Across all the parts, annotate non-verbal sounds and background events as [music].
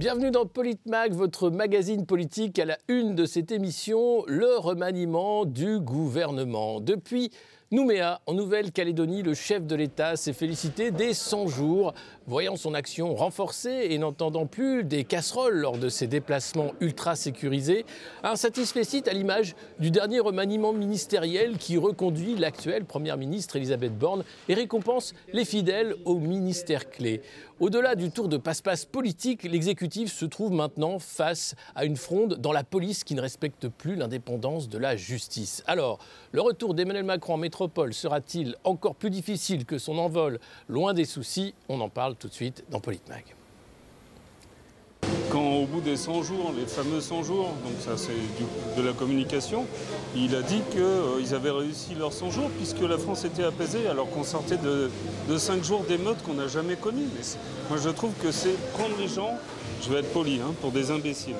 Bienvenue dans Politmag, votre magazine politique à la une de cette émission, le remaniement du gouvernement. Depuis Nouméa, en Nouvelle-Calédonie, le chef de l'État s'est félicité dès 100 jours, voyant son action renforcée et n'entendant plus des casseroles lors de ses déplacements ultra sécurisés, un satisfait à l'image du dernier remaniement ministériel qui reconduit l'actuelle première ministre Elisabeth Borne et récompense les fidèles au ministère clé. Au-delà du tour de passe-passe politique, l'exécutif se trouve maintenant face à une fronde dans la police qui ne respecte plus l'indépendance de la justice. Alors, le retour d'Emmanuel Macron en métropole sera-t-il encore plus difficile que son envol loin des soucis On en parle tout de suite dans Politmag. Quand au bout des 100 jours, les fameux 100 jours, donc ça c'est de la communication, il a dit qu'ils euh, avaient réussi leurs 100 jours puisque la France était apaisée alors qu'on sortait de, de 5 jours d'émeutes qu'on n'a jamais connues. Mais moi je trouve que c'est prendre les gens, je vais être poli, hein, pour des imbéciles.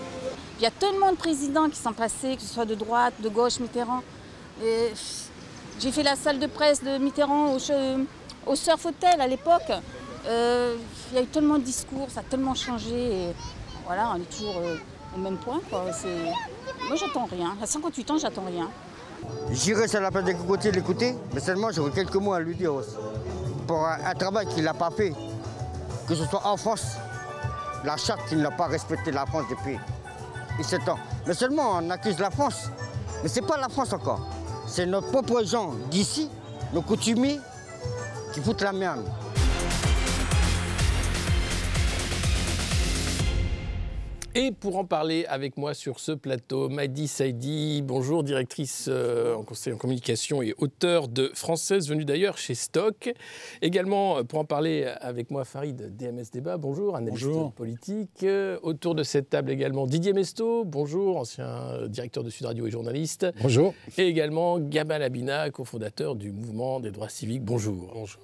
Il y a tellement de présidents qui sont passés, que ce soit de droite, de gauche, Mitterrand. J'ai fait la salle de presse de Mitterrand au, Surf Hotel à l'époque. Euh, il y a eu tellement de discours, ça a tellement changé. Voilà, on est toujours euh, au même point. Moi, j'attends rien. À 58 ans, j'attends rien. J'irai sur la place des cocotiers l'écouter, mais seulement j'aurai quelques mots à lui dire aussi. Pour un, travail qu'il n'a pas fait, que ce soit en France, la charte qu'il n'a pas respecté la France depuis 17 ans. Mais seulement on accuse la France. Mais ce n'est pas la France encore. C'est nos propres gens d'ici, nos coutumiers, qui foutent la merde. Et pour en parler avec moi sur ce plateau, Madi Saidi, bonjour, directrice euh, en conseil en communication et auteur de Française, venue d'ailleurs chez Stock. Également, euh, pour en parler avec moi, Farid DMS Débat, bonjour, analyste politique. Euh, autour de cette table également, Didier Mesto, bonjour, ancien directeur de Sud Radio et journaliste. Bonjour. Et également Gamal Abina, cofondateur du mouvement des droits civiques, bonjour. Bonjour.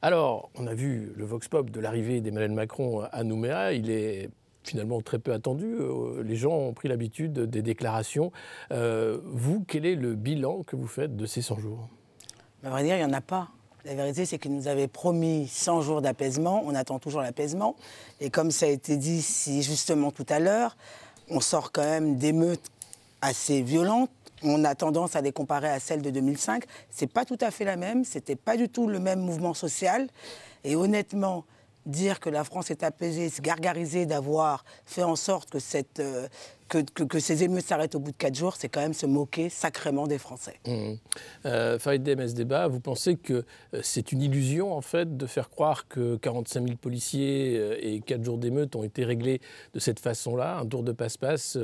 Alors, on a vu le vox pop de l'arrivée d'Emmanuel Macron à Nouméa. Il est finalement très peu attendu. Euh, les gens ont pris l'habitude des déclarations. Euh, vous, quel est le bilan que vous faites de ces 100 jours? À vrai dire, il n'y en a pas. La vérité, c'est qu'il nous avait promis 100 jours d'apaisement. On attend toujours l'apaisement. Et comme ça a été dit si justement tout à l'heure, on sort quand même d'émeutes assez violentes. On a tendance à les comparer à celles de 2005. C'est pas tout à fait la même. C'était pas du tout le même mouvement social. Et honnêtement, dire que la France est apaisée, se gargariser d'avoir fait en sorte que, cette, euh, que, que, ces émeutes s'arrêtent au bout de quatre jours, c'est quand même se moquer sacrément des Français. Mmh. Euh, Farid MS Débat, vous pensez que euh, c'est une illusion en fait de faire croire que 45 000 policiers euh, et quatre jours d'émeutes ont été réglés de cette façon-là, un tour de passe-passe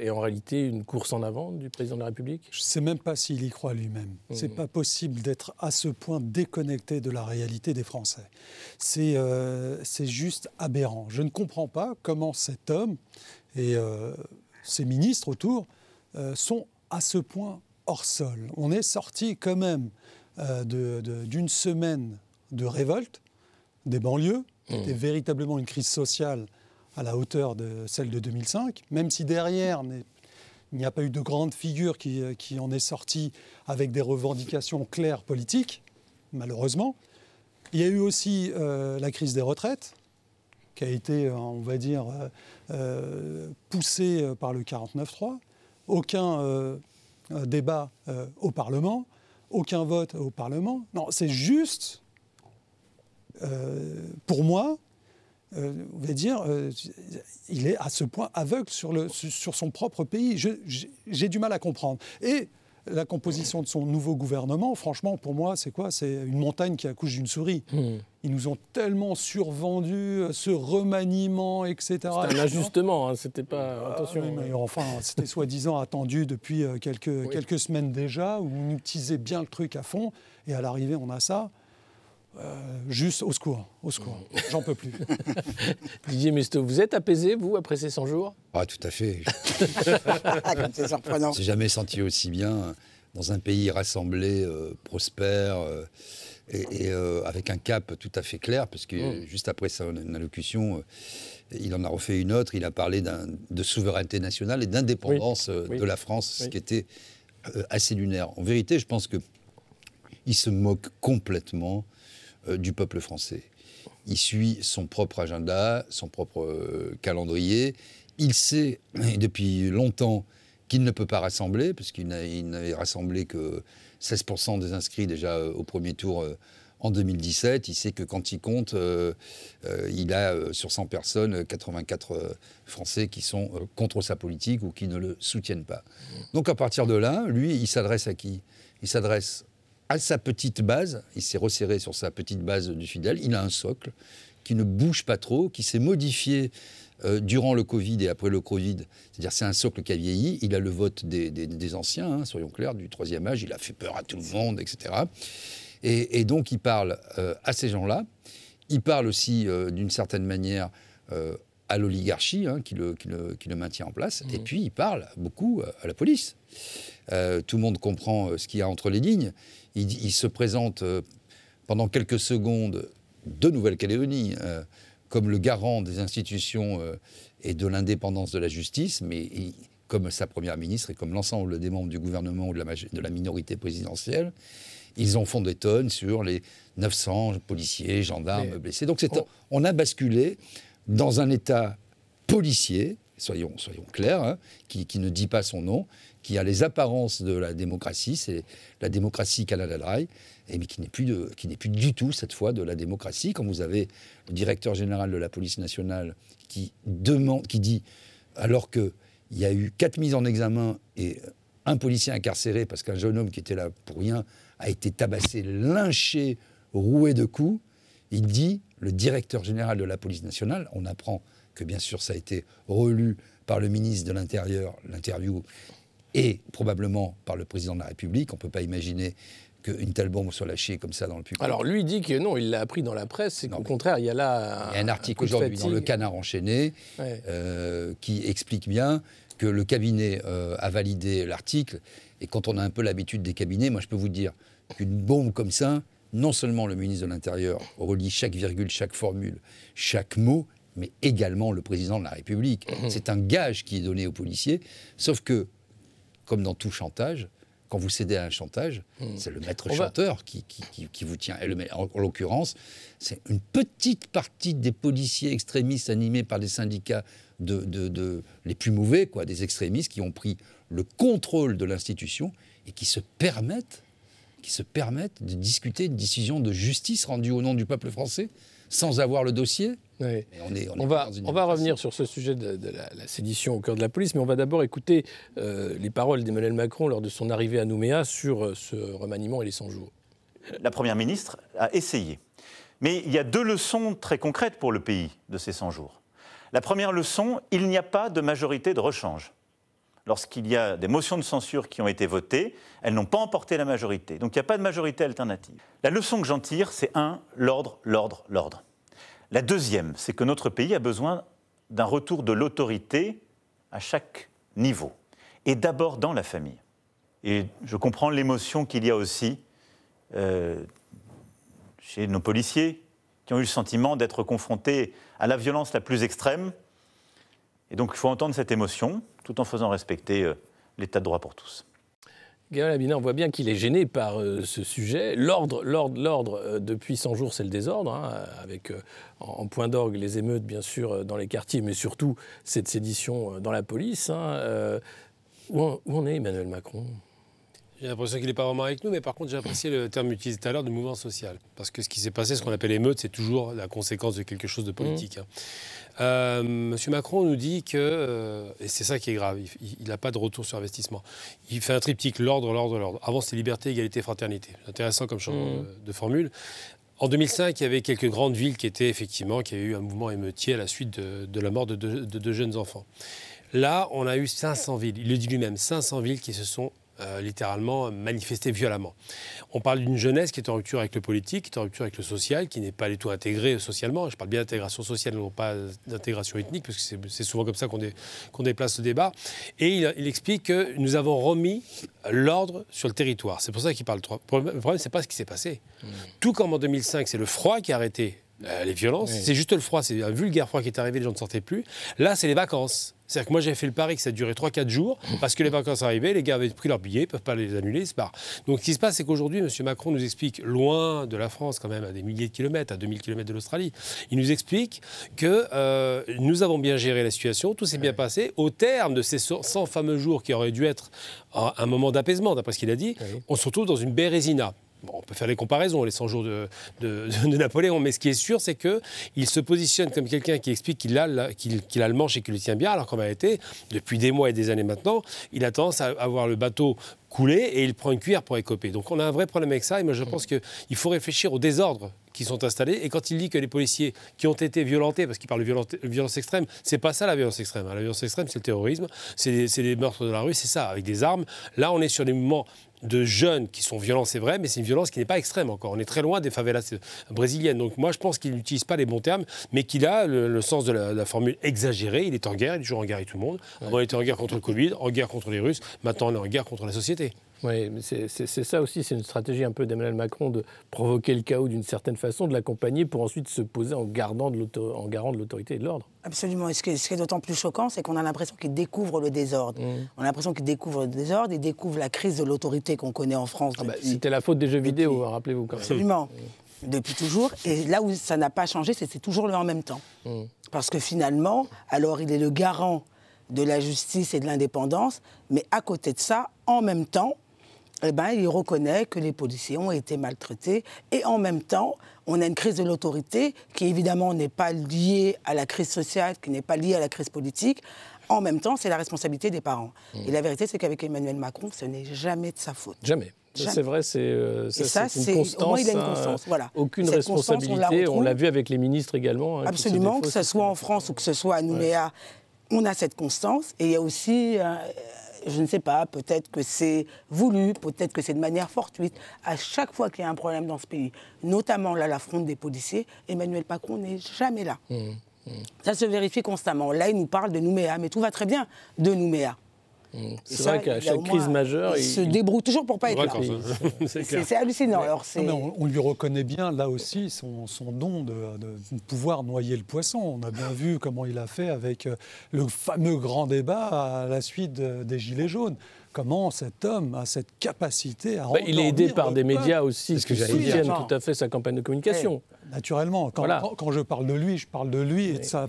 et en réalité une course en avant du président de la République? Je ne sais même pas s'il y croit lui-même. Ce C'est mmh. pas possible d'être à ce point déconnecté de la réalité des Français. C'est c'est juste aberrant. Je ne comprends pas comment cet homme et ces ministres autour euh, sont à ce point hors sol. On est sorti quand même euh, d'une semaine de révolte des banlieues, qui mmh. était véritablement une crise sociale à la hauteur de celle de 2005, même si derrière il n'y a pas eu de grande figure qui, euh, qui, en est sortie avec des revendications claires politiques, malheureusement. Il y a eu aussi la crise des retraites, qui a été, on va dire, poussé par le 49-3. Aucun débat au Parlement, aucun vote au Parlement. Non, c'est juste, pour moi, dire, il est à ce point aveugle sur, sur son propre pays. J'ai du mal à comprendre. La composition de son nouveau gouvernement, franchement, pour moi, c'est quoi? C'est une montagne qui accouche d'une souris. Hmm. Ils nous ont tellement survendu euh, ce remaniement, etc. C'était un ajustement, hein, c'était pas. Ah, attention. enfin, c'était soi-disant attendu depuis euh, quelques, quelques semaines déjà, où on utilisait bien le truc à fond, et à l'arrivée, on a ça. Euh, juste au secours, au secours. [laughs] J'en peux plus. [laughs] Didier Mesto, vous êtes apaisé, vous, après ces 100 jours? Ah, tout à fait. [laughs] c'est surprenant. J'ai jamais senti aussi bien dans un pays rassemblé, euh, prospère, euh, et, avec un cap tout à fait clair, parce que mm. juste après son allocution, il en a refait une autre, il a parlé de souveraineté nationale et d'indépendance de la France, ce qui était assez lunaire. En vérité, je pense que il se moque complètement euh, du peuple français. Il suit son propre agenda, son propre euh, calendrier. Il sait depuis longtemps qu'il ne peut pas rassembler, parce qu'il n'avait rassemblé que 16% des inscrits déjà au premier tour en 2017. Il sait que quand il compte, il a sur 100 personnes 84 Français qui sont contre sa politique ou qui ne le soutiennent pas. Donc à partir de là, lui, il s'adresse à qui? Il s'adresse à sa petite base, il s'est resserré sur sa petite base du fidèle, il a un socle qui ne bouge pas trop, qui s'est modifié euh, durant le Covid et après le Covid. C'est-à-dire c'est un socle qui a vieilli, il a le vote des, anciens, hein, soyons clairs, du troisième âge, il a fait peur à tout le monde, etc. Et, donc il parle euh, à ces gens-là, il parle aussi euh, d'une certaine manière à l'oligarchie hein, qui, le, qui, le, maintient en place, et mmh. puis il parle beaucoup à la police. tout le monde comprend ce qu'il y a entre les lignes il, se présente euh, pendant quelques secondes de Nouvelle-Calédonie euh, comme le garant des institutions euh, et de l'indépendance de la justice, mais comme sa première ministre et comme l'ensemble des membres du gouvernement ou de la, de la minorité présidentielle, ils en font des tonnes sur les 900 policiers, gendarmes blessés. Donc on... a basculé dans un État policier, soyons, soyons clairs, hein, qui, qui, ne dit pas son nom, qui a les apparences de la démocratie, c'est la démocratie Canada et mais qui n'est plus, plus du tout cette fois de la démocratie. Quand vous avez le directeur général de la police nationale qui demande, qui dit, alors qu'il y a eu quatre mises en examen et un policier incarcéré parce qu'un jeune homme qui était là pour rien a été tabassé, lynché, roué de coups, il dit, le directeur général de la police nationale, on apprend que bien sûr ça a été relu par le ministre de l'Intérieur, l'interview et probablement par le président de la République. On ne peut pas imaginer qu'une telle bombe soit lâchée comme ça dans le public. Alors lui dit que non, il l'a appris dans la presse, et qu'au contraire, il y a là... Un, il y a un article aujourd'hui dans Le Canard enchaîné euh, qui explique bien que le cabinet euh, a validé l'article, et quand on a un peu l'habitude des cabinets, moi je peux vous dire qu'une bombe comme ça, non seulement le ministre de l'Intérieur relie chaque virgule, chaque formule, chaque mot, mais également le président de la République. Mmh. C'est un gage qui est donné aux policiers, sauf que comme dans tout chantage, quand vous cédez à un chantage, hmm. c'est le maître chanteur qui, qui, vous tient. Et le, en, l'occurrence, c'est une petite partie des policiers extrémistes animés par des syndicats de, de, les plus mauvais, quoi, des extrémistes qui ont pris le contrôle de l'institution et qui se permettent, qui se permettent de discuter une décision de justice rendue au nom du peuple français sans avoir le dossier. On, va, on va revenir sur ce sujet de, la, sédition au cœur de la police, mais on va d'abord écouter euh, les paroles d'Emmanuel Macron lors de son arrivée à Nouméa sur euh, ce remaniement et les 100 jours. La Première ministre a essayé. Mais il y a deux leçons très concrètes pour le pays de ces 100 jours. La première leçon, il n'y a pas de majorité de rechange. Lorsqu'il y a des motions de censure qui ont été votées, elles n'ont pas emporté la majorité. Donc il n'y a pas de majorité alternative. La leçon que j'en tire, c'est un, l'ordre, l'ordre, l'ordre. La deuxième, c'est que notre pays a besoin d'un retour de l'autorité à chaque niveau, et d'abord dans la famille. Et je comprends l'émotion qu'il y a aussi euh, chez nos policiers, qui ont eu le sentiment d'être confrontés à la violence la plus extrême. Et donc il faut entendre cette émotion, tout en faisant respecter euh, l'état de droit pour tous. Gabriel on voit bien qu'il est gêné par euh, ce sujet. L'ordre, l'ordre, l'ordre, euh, depuis 100 jours, c'est le désordre, hein, avec euh, en, point d'orgue les émeutes, bien sûr, dans les quartiers, mais surtout cette sédition dans la police. Hein, où, en, est Emmanuel Macron? J'ai l'impression qu'il n'est pas vraiment avec nous, mais par contre, j'ai apprécié le terme utilisé tout à l'heure de mouvement social. Parce que ce qui s'est passé, ce qu'on appelle émeute, c'est toujours la conséquence de quelque chose de politique. Mmh. Hein. Euh, Monsieur Macron nous dit que, euh, et c'est ça qui est grave, il n'a pas de retour sur investissement. Il fait un triptyque l'ordre, l'ordre, l'ordre. Avant, c'était liberté, égalité, fraternité. Intéressant comme champ mmh. de formule. En 2005, il y avait quelques grandes villes qui étaient effectivement, qui avaient eu un mouvement émeutier à la suite de, la mort de deux jeunes enfants. Là, on a eu 500 villes, il le dit lui-même, 500 villes qui se sont euh, littéralement manifesté violemment. On parle d'une jeunesse qui est en rupture avec le politique, qui est en rupture avec le social, qui n'est pas du tout intégrée socialement. Je parle bien d'intégration sociale, non pas d'intégration ethnique, parce que c'est souvent comme ça qu'on déplace le débat. Et il, explique que nous avons remis l'ordre sur le territoire. C'est pour ça qu'il parle. Le problème, c'est pas ce qui s'est passé. Mmh. Tout comme en 2005, c'est le froid qui a arrêté euh, les violences. C'est juste le froid, c'est un vulgaire froid qui est arrivé, les gens ne sortaient plus. Là, c'est les vacances C'est-à-dire que moi, j'ai fait le pari que ça durait 3-4 jours, parce que les vacances arrivaient, les gars avaient pris leurs billets, ils ne peuvent pas les annuler, ils se barrent. Donc, ce qui se passe, c'est qu'aujourd'hui, M. Macron nous explique, loin de la France, quand même, à des milliers de kilomètres, à 2000 kilomètres de l'Australie, il nous explique que euh, nous avons bien géré la situation, tout s'est bien passé. Au terme de ces 100 fameux jours qui auraient dû être un moment d'apaisement, d'après ce qu'il a dit, on se retrouve dans une bérésina on peut faire les comparaisons, les 100 jours [laughs] de, Napoléon, mais ce qui est sûr, c'est qu'il se positionne comme quelqu'un qui explique qu'il a, qu'il, a le manche et qu'il le tient bien, alors qu'en réalité, depuis des mois et des années maintenant, il a tendance à avoir le bateau coulé et il prend une cuillère pour écoper. Donc on a un vrai problème avec ça, et moi je pense qu'il faut réfléchir au désordre qui sont installés. Et quand il dit que les policiers qui ont été violentés, parce qu'il parle de violence, extrême, c'est pas ça la violence extrême. La violence extrême, c'est le terrorisme, c'est les, meurtres de la rue, c'est ça, avec des armes. Là, on est sur des mouvements de jeunes qui sont violents, c'est vrai, mais c'est une violence qui n'est pas extrême encore. On est très loin des favelas brésiliennes. Donc moi, je pense qu'il n'utilise pas les bons termes, mais qu'il a le, sens de la, formule exagérée. Il est en guerre, il est toujours en guerre avec tout le monde. On était en guerre contre le Covid, en guerre contre les Russes. Maintenant, on est en guerre contre la société. Oui, c'est ça aussi, c'est une stratégie un peu d'Emmanuel Macron de provoquer le chaos d'une certaine façon, de l'accompagner pour ensuite se poser en, gardant de en garant de l'autorité et de l'ordre. Absolument. Et ce qui est, d'autant plus choquant, c'est qu'on a l'impression qu'il découvre le désordre. Mmh. On a l'impression qu'il découvre le désordre, il découvre la crise de l'autorité qu'on connaît en France. Ah bah, C'était la faute des jeux vidéo, hein, rappelez-vous quand même. Absolument. Mmh. Depuis toujours. Et là où ça n'a pas changé, c'est toujours le en même temps. Mmh. Parce que finalement, alors il est le garant de la justice et de l'indépendance, mais à côté de ça, en même temps, eh ben, il reconnaît que les policiers ont été maltraités. Et en même temps, on a une crise de l'autorité qui, évidemment, n'est pas liée à la crise sociale, qui n'est pas liée à la crise politique. En même temps, c'est la responsabilité des parents. Mmh. Et la vérité, c'est qu'avec Emmanuel Macron, ce n'est jamais de sa faute. Jamais. C'est vrai, c'est euh, ça, une constance. Au moins, il a une constance. Voilà. Aucune responsabilité. on l'a vu avec les ministres également. Hein, Absolument, que ce soit en France ou que ce soit à Nouméa, on a cette constance. Et il y a aussi euh, je ne sais pas, peut-être que c'est voulu, peut-être que c'est de manière fortuite. À chaque fois qu'il y a un problème dans ce pays, notamment là, l'affronte des policiers, Emmanuel Macron n'est jamais là. Mmh, mmh. Ça se vérifie constamment. Là, il nous parle de Nouméa, mais tout va très bien de Nouméa. C'est vrai qu'à chaque crise majeure, il, se débrouille toujours pour pas être là. C'est hallucinant. Alors, on, lui reconnaît bien là aussi son, don de, pouvoir noyer le poisson. On a bien vu comment il a fait avec euh, le fameux grand débat à la suite des Gilets jaunes comment cet homme a cette capacité à bah, Il est aidé par des médias aussi qui soutiennent tout à fait sa campagne de communication. Eh, Naturellement, quand, je parle de lui, je parle de lui et de sa,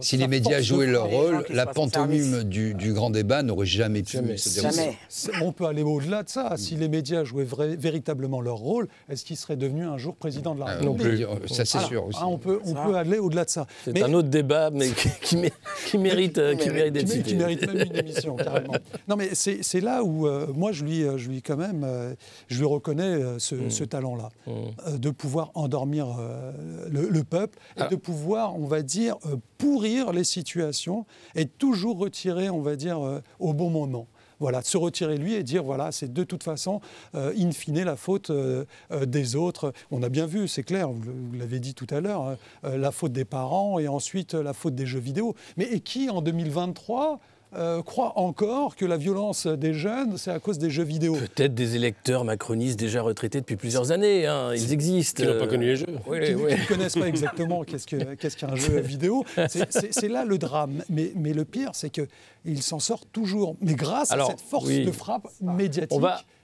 Si les médias jouaient leur rôle, la pantomime du, grand débat n'aurait jamais pu se dérouler. On peut aller au-delà de ça. Si les médias jouaient véritablement leur rôle, est-ce qu'il serait devenu un jour président de la ah, République? Non Ça, c'est sûr aussi. Ah, on, peut, on peut aller au-delà de ça. C'est un autre débat, mais qui, mérite, qui mérite d'être cité. Qui mérite même une émission, carrément. Non, mais c'est là où, euh, moi, je lui, je lui, quand même, euh, je lui reconnais euh, ce, mm. ce talent-là, mm. de pouvoir endormir euh, le, peuple et ah. de pouvoir, on va dire, euh, pourrir les situations et toujours retirer, on va dire, euh, au bon moment voilà, se retirer lui et dire voilà, c'est de toute façon, in fine, la faute des autres. On a bien vu, c'est clair, vous l'avez dit tout à l'heure, hein, la faute des parents et ensuite la faute des jeux vidéo. Mais et qui en 2023 euh, croient encore que la violence des jeunes, c'est à cause des jeux vidéo. Peut-être des électeurs macronistes déjà retraités depuis plusieurs années. Hein. Ils existent. Qui n'ont pas connu les jeux. qui ne connaissent pas exactement qu'est-ce [laughs] qu'un jeu vidéo. C'est là le drame. Mais, mais le pire, c'est qu'il s'en sort toujours. Mais grâce à cette force de frappe médiatique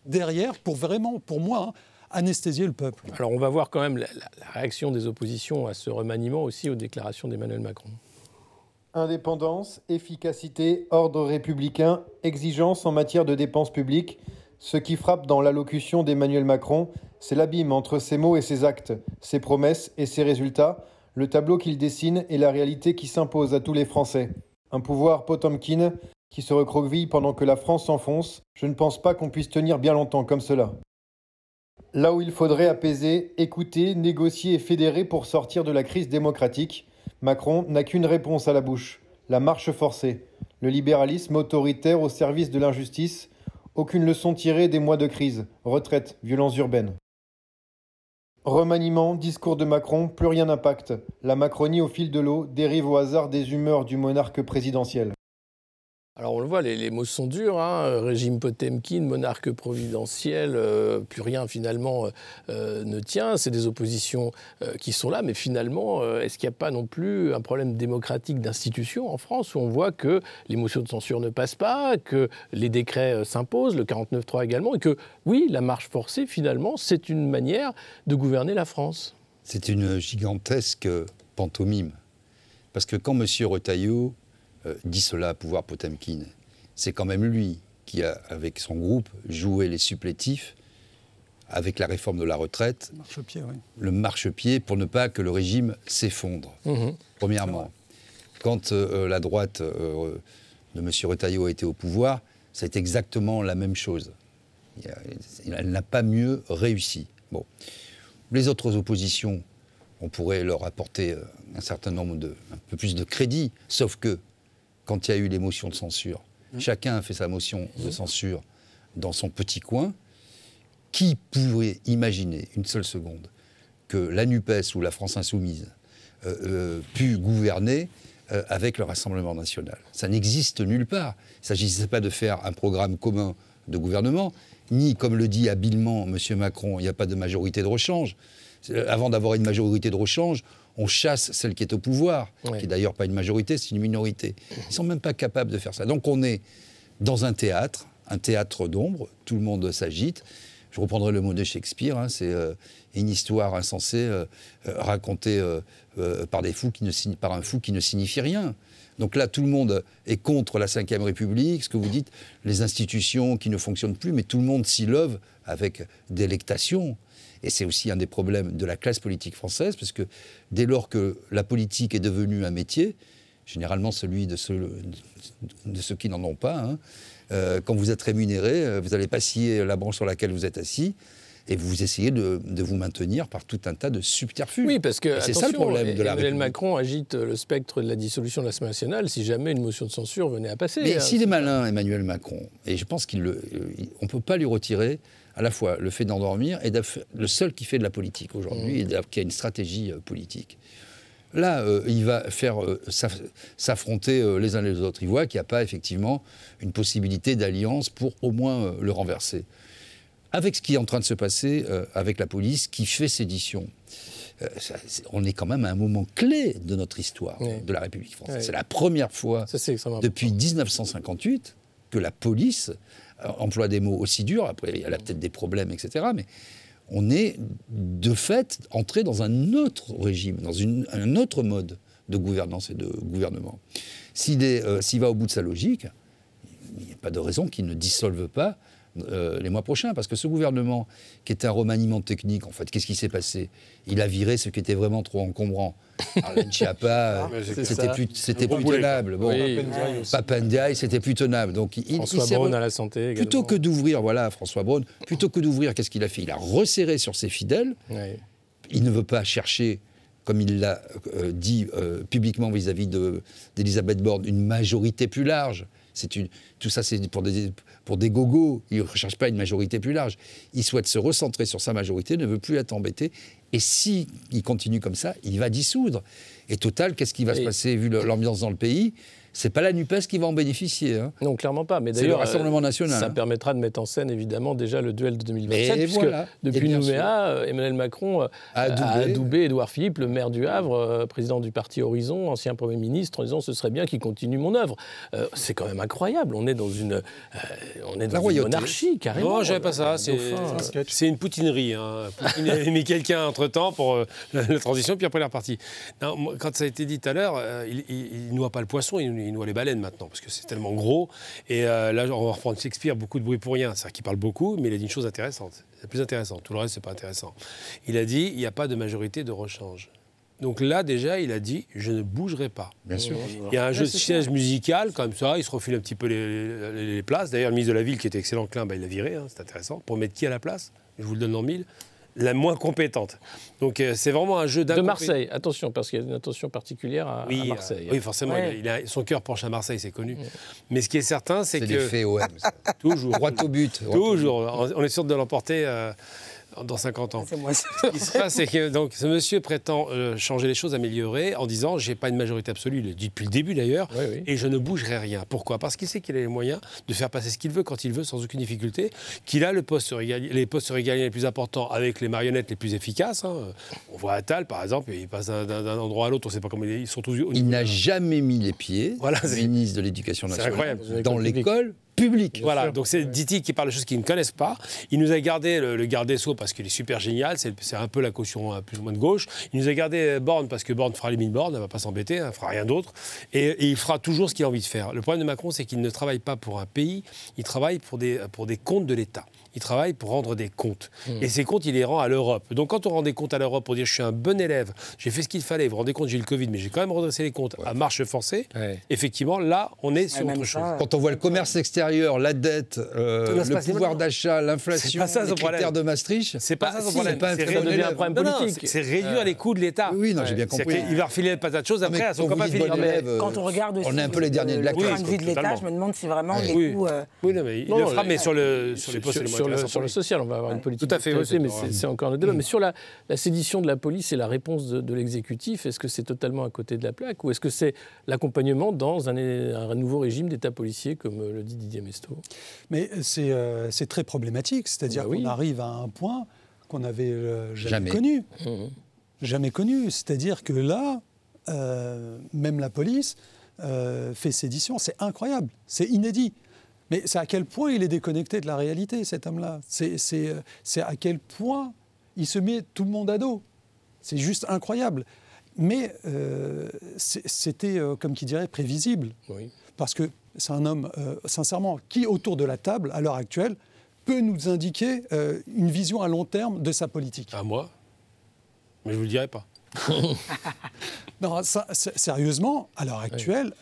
derrière, pour vraiment, pour moi, hein, anesthésier le peuple. Alors on va voir quand même la réaction des oppositions à ce remaniement aussi aux déclarations d'Emmanuel Macron. Indépendance, efficacité, ordre républicain, exigence en matière de dépenses publiques. Ce qui frappe dans l'allocution d'Emmanuel Macron, c'est l'abîme entre ses mots et ses actes, ses promesses et ses résultats, le tableau qu'il dessine et la réalité qui s'impose à tous les Français. Un pouvoir Potemkin qui se recroqueville pendant que la France s'enfonce, je ne pense pas qu'on puisse tenir bien longtemps comme cela. Là où il faudrait apaiser, écouter, négocier et fédérer pour sortir de la crise démocratique, Macron n'a qu'une réponse à la bouche, la marche forcée, le libéralisme autoritaire au service de l'injustice, aucune leçon tirée des mois de crise, retraite, violences urbaines. Remaniement, discours de Macron, plus rien n'impacte. La Macronie au fil de l'eau dérive au hasard des humeurs du monarque présidentiel. Alors on le voit, les, mots sont durs, hein. régime Potemkin, monarque providentiel, euh, plus rien finalement euh, ne tient, c'est des oppositions euh, qui sont là, mais finalement, est-ce qu'il n'y a pas non plus un problème démocratique d'institution en France où on voit que les motions de censure ne passent pas, que les décrets s'imposent, le 49-3 également, et que oui, la marche forcée finalement, c'est une manière de gouverner la France? C'est une gigantesque pantomime. Parce que quand M. Retailleau euh, dit cela à pouvoir Potemkin. C'est quand même lui qui a, avec son groupe, joué les supplétifs avec la réforme de la retraite, marche-pied, oui. le marchepied pour ne pas que le régime s'effondre. Mmh. Premièrement, quand euh, euh, la droite de M. Retailleau a été au pouvoir, c'est exactement la même chose. Elle n'a pas mieux réussi. Bon. Les autres oppositions, on pourrait leur apporter un certain nombre de, un peu plus de crédit, sauf que quand il y a eu les motions de censure, mmh. chacun a fait sa motion de censure dans son petit coin. Qui pouvait imaginer une seule seconde que la NUPES ou la France Insoumise euh, euh pu gouverner euh, avec le Rassemblement national? Ça n'existe nulle part. Il ne s'agissait pas de faire un programme commun de gouvernement, ni, comme le dit habilement M. Macron, il n'y a pas de majorité de rechange. Avant d'avoir une majorité de rechange, on chasse celle qui est au pouvoir, qui n'est d'ailleurs pas une majorité, c'est une minorité. Ils ne sont même pas capables de faire ça. Donc on est dans un théâtre, un théâtre d'ombre, tout le monde s'agite. Je reprendrai le mot de Shakespeare, hein, c'est euh, une histoire insensée euh, euh, par, des fous qui ne, par un fou qui ne signifie rien. Donc là, tout le monde est contre la Ve République, ce que vous dites, les institutions qui ne fonctionnent plus, mais tout le monde s'y love avec délectation. Et c'est aussi un des problèmes de la classe politique française, parce que dès lors que la politique est devenue un métier, généralement celui de ceux, de ceux qui n'en ont pas, hein, euh, quand vous êtes rémunéré, euh, vous n'allez pas scier la branche sur laquelle vous êtes assis et vous essayez de, vous maintenir par tout un tas de subterfuges. Oui, parce que c'est ça le problème de la Emmanuel Macron agite le spectre de la dissolution de l'Assemblée nationale si jamais une motion de censure venait à passer. Mais hein. s'il est malin, Emmanuel Macron, et je pense qu'on ne peut pas lui retirer à la fois le fait d'endormir et le seul qui fait de la politique aujourd'hui mmh. et qui a une stratégie euh, politique. Là, euh, il va faire euh, s'affronter les uns les autres. Il voit qu'il n'y a pas effectivement une possibilité d'alliance pour au moins le renverser. Avec ce qui est en train de se passer avec la police qui fait sédition, on est quand même à un moment clé de notre histoire de la République française. C'est la première fois depuis 1958 que la police euh, emploie des mots aussi durs, après il y a peut-être des problèmes, etc. Mais on est de fait entré dans un autre régime, dans un autre mode de gouvernance et de gouvernement. Euh, s'il va au bout de sa logique, il n'y a pas de raison qu'il ne dissolve pas euh, les mois prochains, parce que ce gouvernement, qui était un remaniement technique, en fait, qu'est-ce qui s'est passé? Il a viré ce qui était vraiment trop encombrant. [laughs] Arlène Schiappa, ah, c'était plus, c'était plus tenable. Bon, Papendiaï, c'était plus tenable. Donc, il, François Braun à la santé. Plutôt que d'ouvrir, voilà, François Braun, plutôt que d'ouvrir, qu'est-ce qu'il a fait? Il a resserré sur ses fidèles. Il ne veut pas chercher comme il l'a euh, dit euh, publiquement vis-à-vis d'Elisabeth Borne, une majorité plus large. Une, tout ça, c'est pour des, pour des gogos. Il ne recherche pas une majorité plus large. Il souhaite se recentrer sur sa majorité, ne veut plus être embêté. Et s'il continue comme ça, il va dissoudre. Et total, qu'est-ce qui va se passer vu l'ambiance dans le pays? C'est pas la NUPES qui va en bénéficier. Hein. Non, clairement pas. Mais d'ailleurs, le Rassemblement national. Ça hein. permettra de mettre en scène évidemment déjà le duel de 2027, puisque depuis Nouméa, euh, Emmanuel Macron euh, a adoubé Édouard Philippe, le maire du Havre, euh, président du parti Horizon, ancien Premier ministre, en disant ce serait bien qu'il continue mon œuvre. c'est quand même incroyable. On est dans une, on est dans une monarchie, carrément. Non, j'avais pas ça. C'est une poutinerie. Hein. Poutine a mis quelqu'un entre-temps pour la, transition, puis après il est reparti. quand ça a été dit tout à l'heure, il, ne noie pas le poisson, il il noie les baleines maintenant, parce que c'est tellement gros. Et euh, là, on va reprendre Shakespeare, beaucoup de bruit pour rien. C'est-à-dire qu'il parle beaucoup, mais il a dit une chose intéressante. C'est plus intéressant. Tout le reste, c'est pas intéressant. Il a dit il n'y a pas de majorité de rechange. Donc là, déjà, il a dit je ne bougerai pas. Bien sûr. Il y a un jeu de siège musical, comme ça, il se refile un petit peu les, places. D'ailleurs, le ministre de la Ville, qui était excellent, Klein, bah, il l'a viré, hein, c'est intéressant. Pour mettre qui à la place? Je vous le donne en mille la moins compétente. Donc euh, c'est vraiment un jeu De Marseille, attention, parce qu'il y a une attention particulière à, Marseille. oui, forcément, il a, son cœur penche à Marseille, c'est connu. Mais ce qui est certain, c'est que... C'est l'effet OM. Toujours. Droit au but. Toujours. On est sûr de l'emporter. Euh, dans 50 ans. C'est moi. Ce qui se passe, c'est que donc, ce monsieur prétend euh, changer les choses, améliorer, en disant j'ai pas une majorité absolue, il le dit depuis le début d'ailleurs, Oui, oui. et je ne bougerai rien. Pourquoi? Parce qu'il sait qu'il a les moyens de faire passer ce qu'il veut quand il veut, sans aucune difficulté, qu'il a le poste régali- les postes régaliens les plus importants avec les marionnettes les plus efficaces. hein. On voit Attal, par exemple, il passe d'un- endroit à l'autre, on ne sait pas comment il est- ils sont tous au Il n'a jamais mis les pieds, Voilà, ministre de l'Éducation c'est nationale, incroyable. dans l'école publique. Voilà, donc c'est Diti qui parle de choses qu'ils ne connaissent pas. Il nous a gardé le, le garde des Sceaux parce qu'il est super génial, c'est un peu la caution euh, plus ou moins de gauche. Il nous a gardé euh, Borne parce que Borne fera les mille bornes, elle ne va pas s'embêter, elle ne fera rien d'autre. Et, et il fera toujours ce qu'il a envie de faire. Le problème de Macron, c'est qu'il ne travaille pas pour un pays, il travaille pour des, pour des comptes de l'État. Il travaille pour rendre des comptes. Et ces comptes, il les rend à l'Europe. Donc quand on rend des comptes à l'Europe pour dire je suis un bon élève, j'ai fait ce qu'il fallait, vous vous rendez compte, j'ai eu le Covid, mais j'ai quand même redressé les comptes à marche forcée, Ouais. effectivement, là, on est sur autre chose. Quand on voit le commerce extérieur, la dette, euh, le pouvoir d'achat, C'est l'inflation, pas ça, les problème. critères de Maastricht, C'est pas bah, ça son si, problème. c'est pas un bon problème politique. c'est- réduire les coûts de l'État. Oui, non, j'ai bien compris. qu'il va refiler pas tas de choses après à son copain élève, Quand on regarde aussi on est un peu les derniers de la classe, de vie de l'État, je me demande si vraiment les Oui. coûts. euh, Oui, non, mais il le fera, mais sur, le, sur les postes sur le, sur social, on va avoir une politique Tout à fait, de oui, société, mais c'est encore un débat. Mais sur la, la sédition de la police et la réponse de, de l'exécutif, est-ce que c'est totalement à côté de la plaque ou est-ce que c'est l'accompagnement dans un, un nouveau régime d'État policier, comme euh, le dit Didier Mesto? Mais c'est euh, c'est très problématique, c'est-à-dire Bah oui. qu'on arrive à un point qu'on n'avait euh, jamais, Jamais. connu. Mhm. Jamais connu. C'est-à-dire que là, euh, même la police euh, fait sédition. C'est incroyable, c'est inédit. Mais c'est à quel point il est déconnecté de la réalité, cet homme-là. C'est euh, c'est à quel point il se met tout le monde à dos. C'est juste incroyable. Mais euh, c'était, euh, comme qui dirait, prévisible Oui. parce que c'est un homme, euh, sincèrement, qui autour de la table, à l'heure actuelle, peut nous indiquer une vision à long terme de sa politique. À moi? Mais je vous le dirai pas. [laughs] Non, ça, sérieusement, à l'heure actuelle,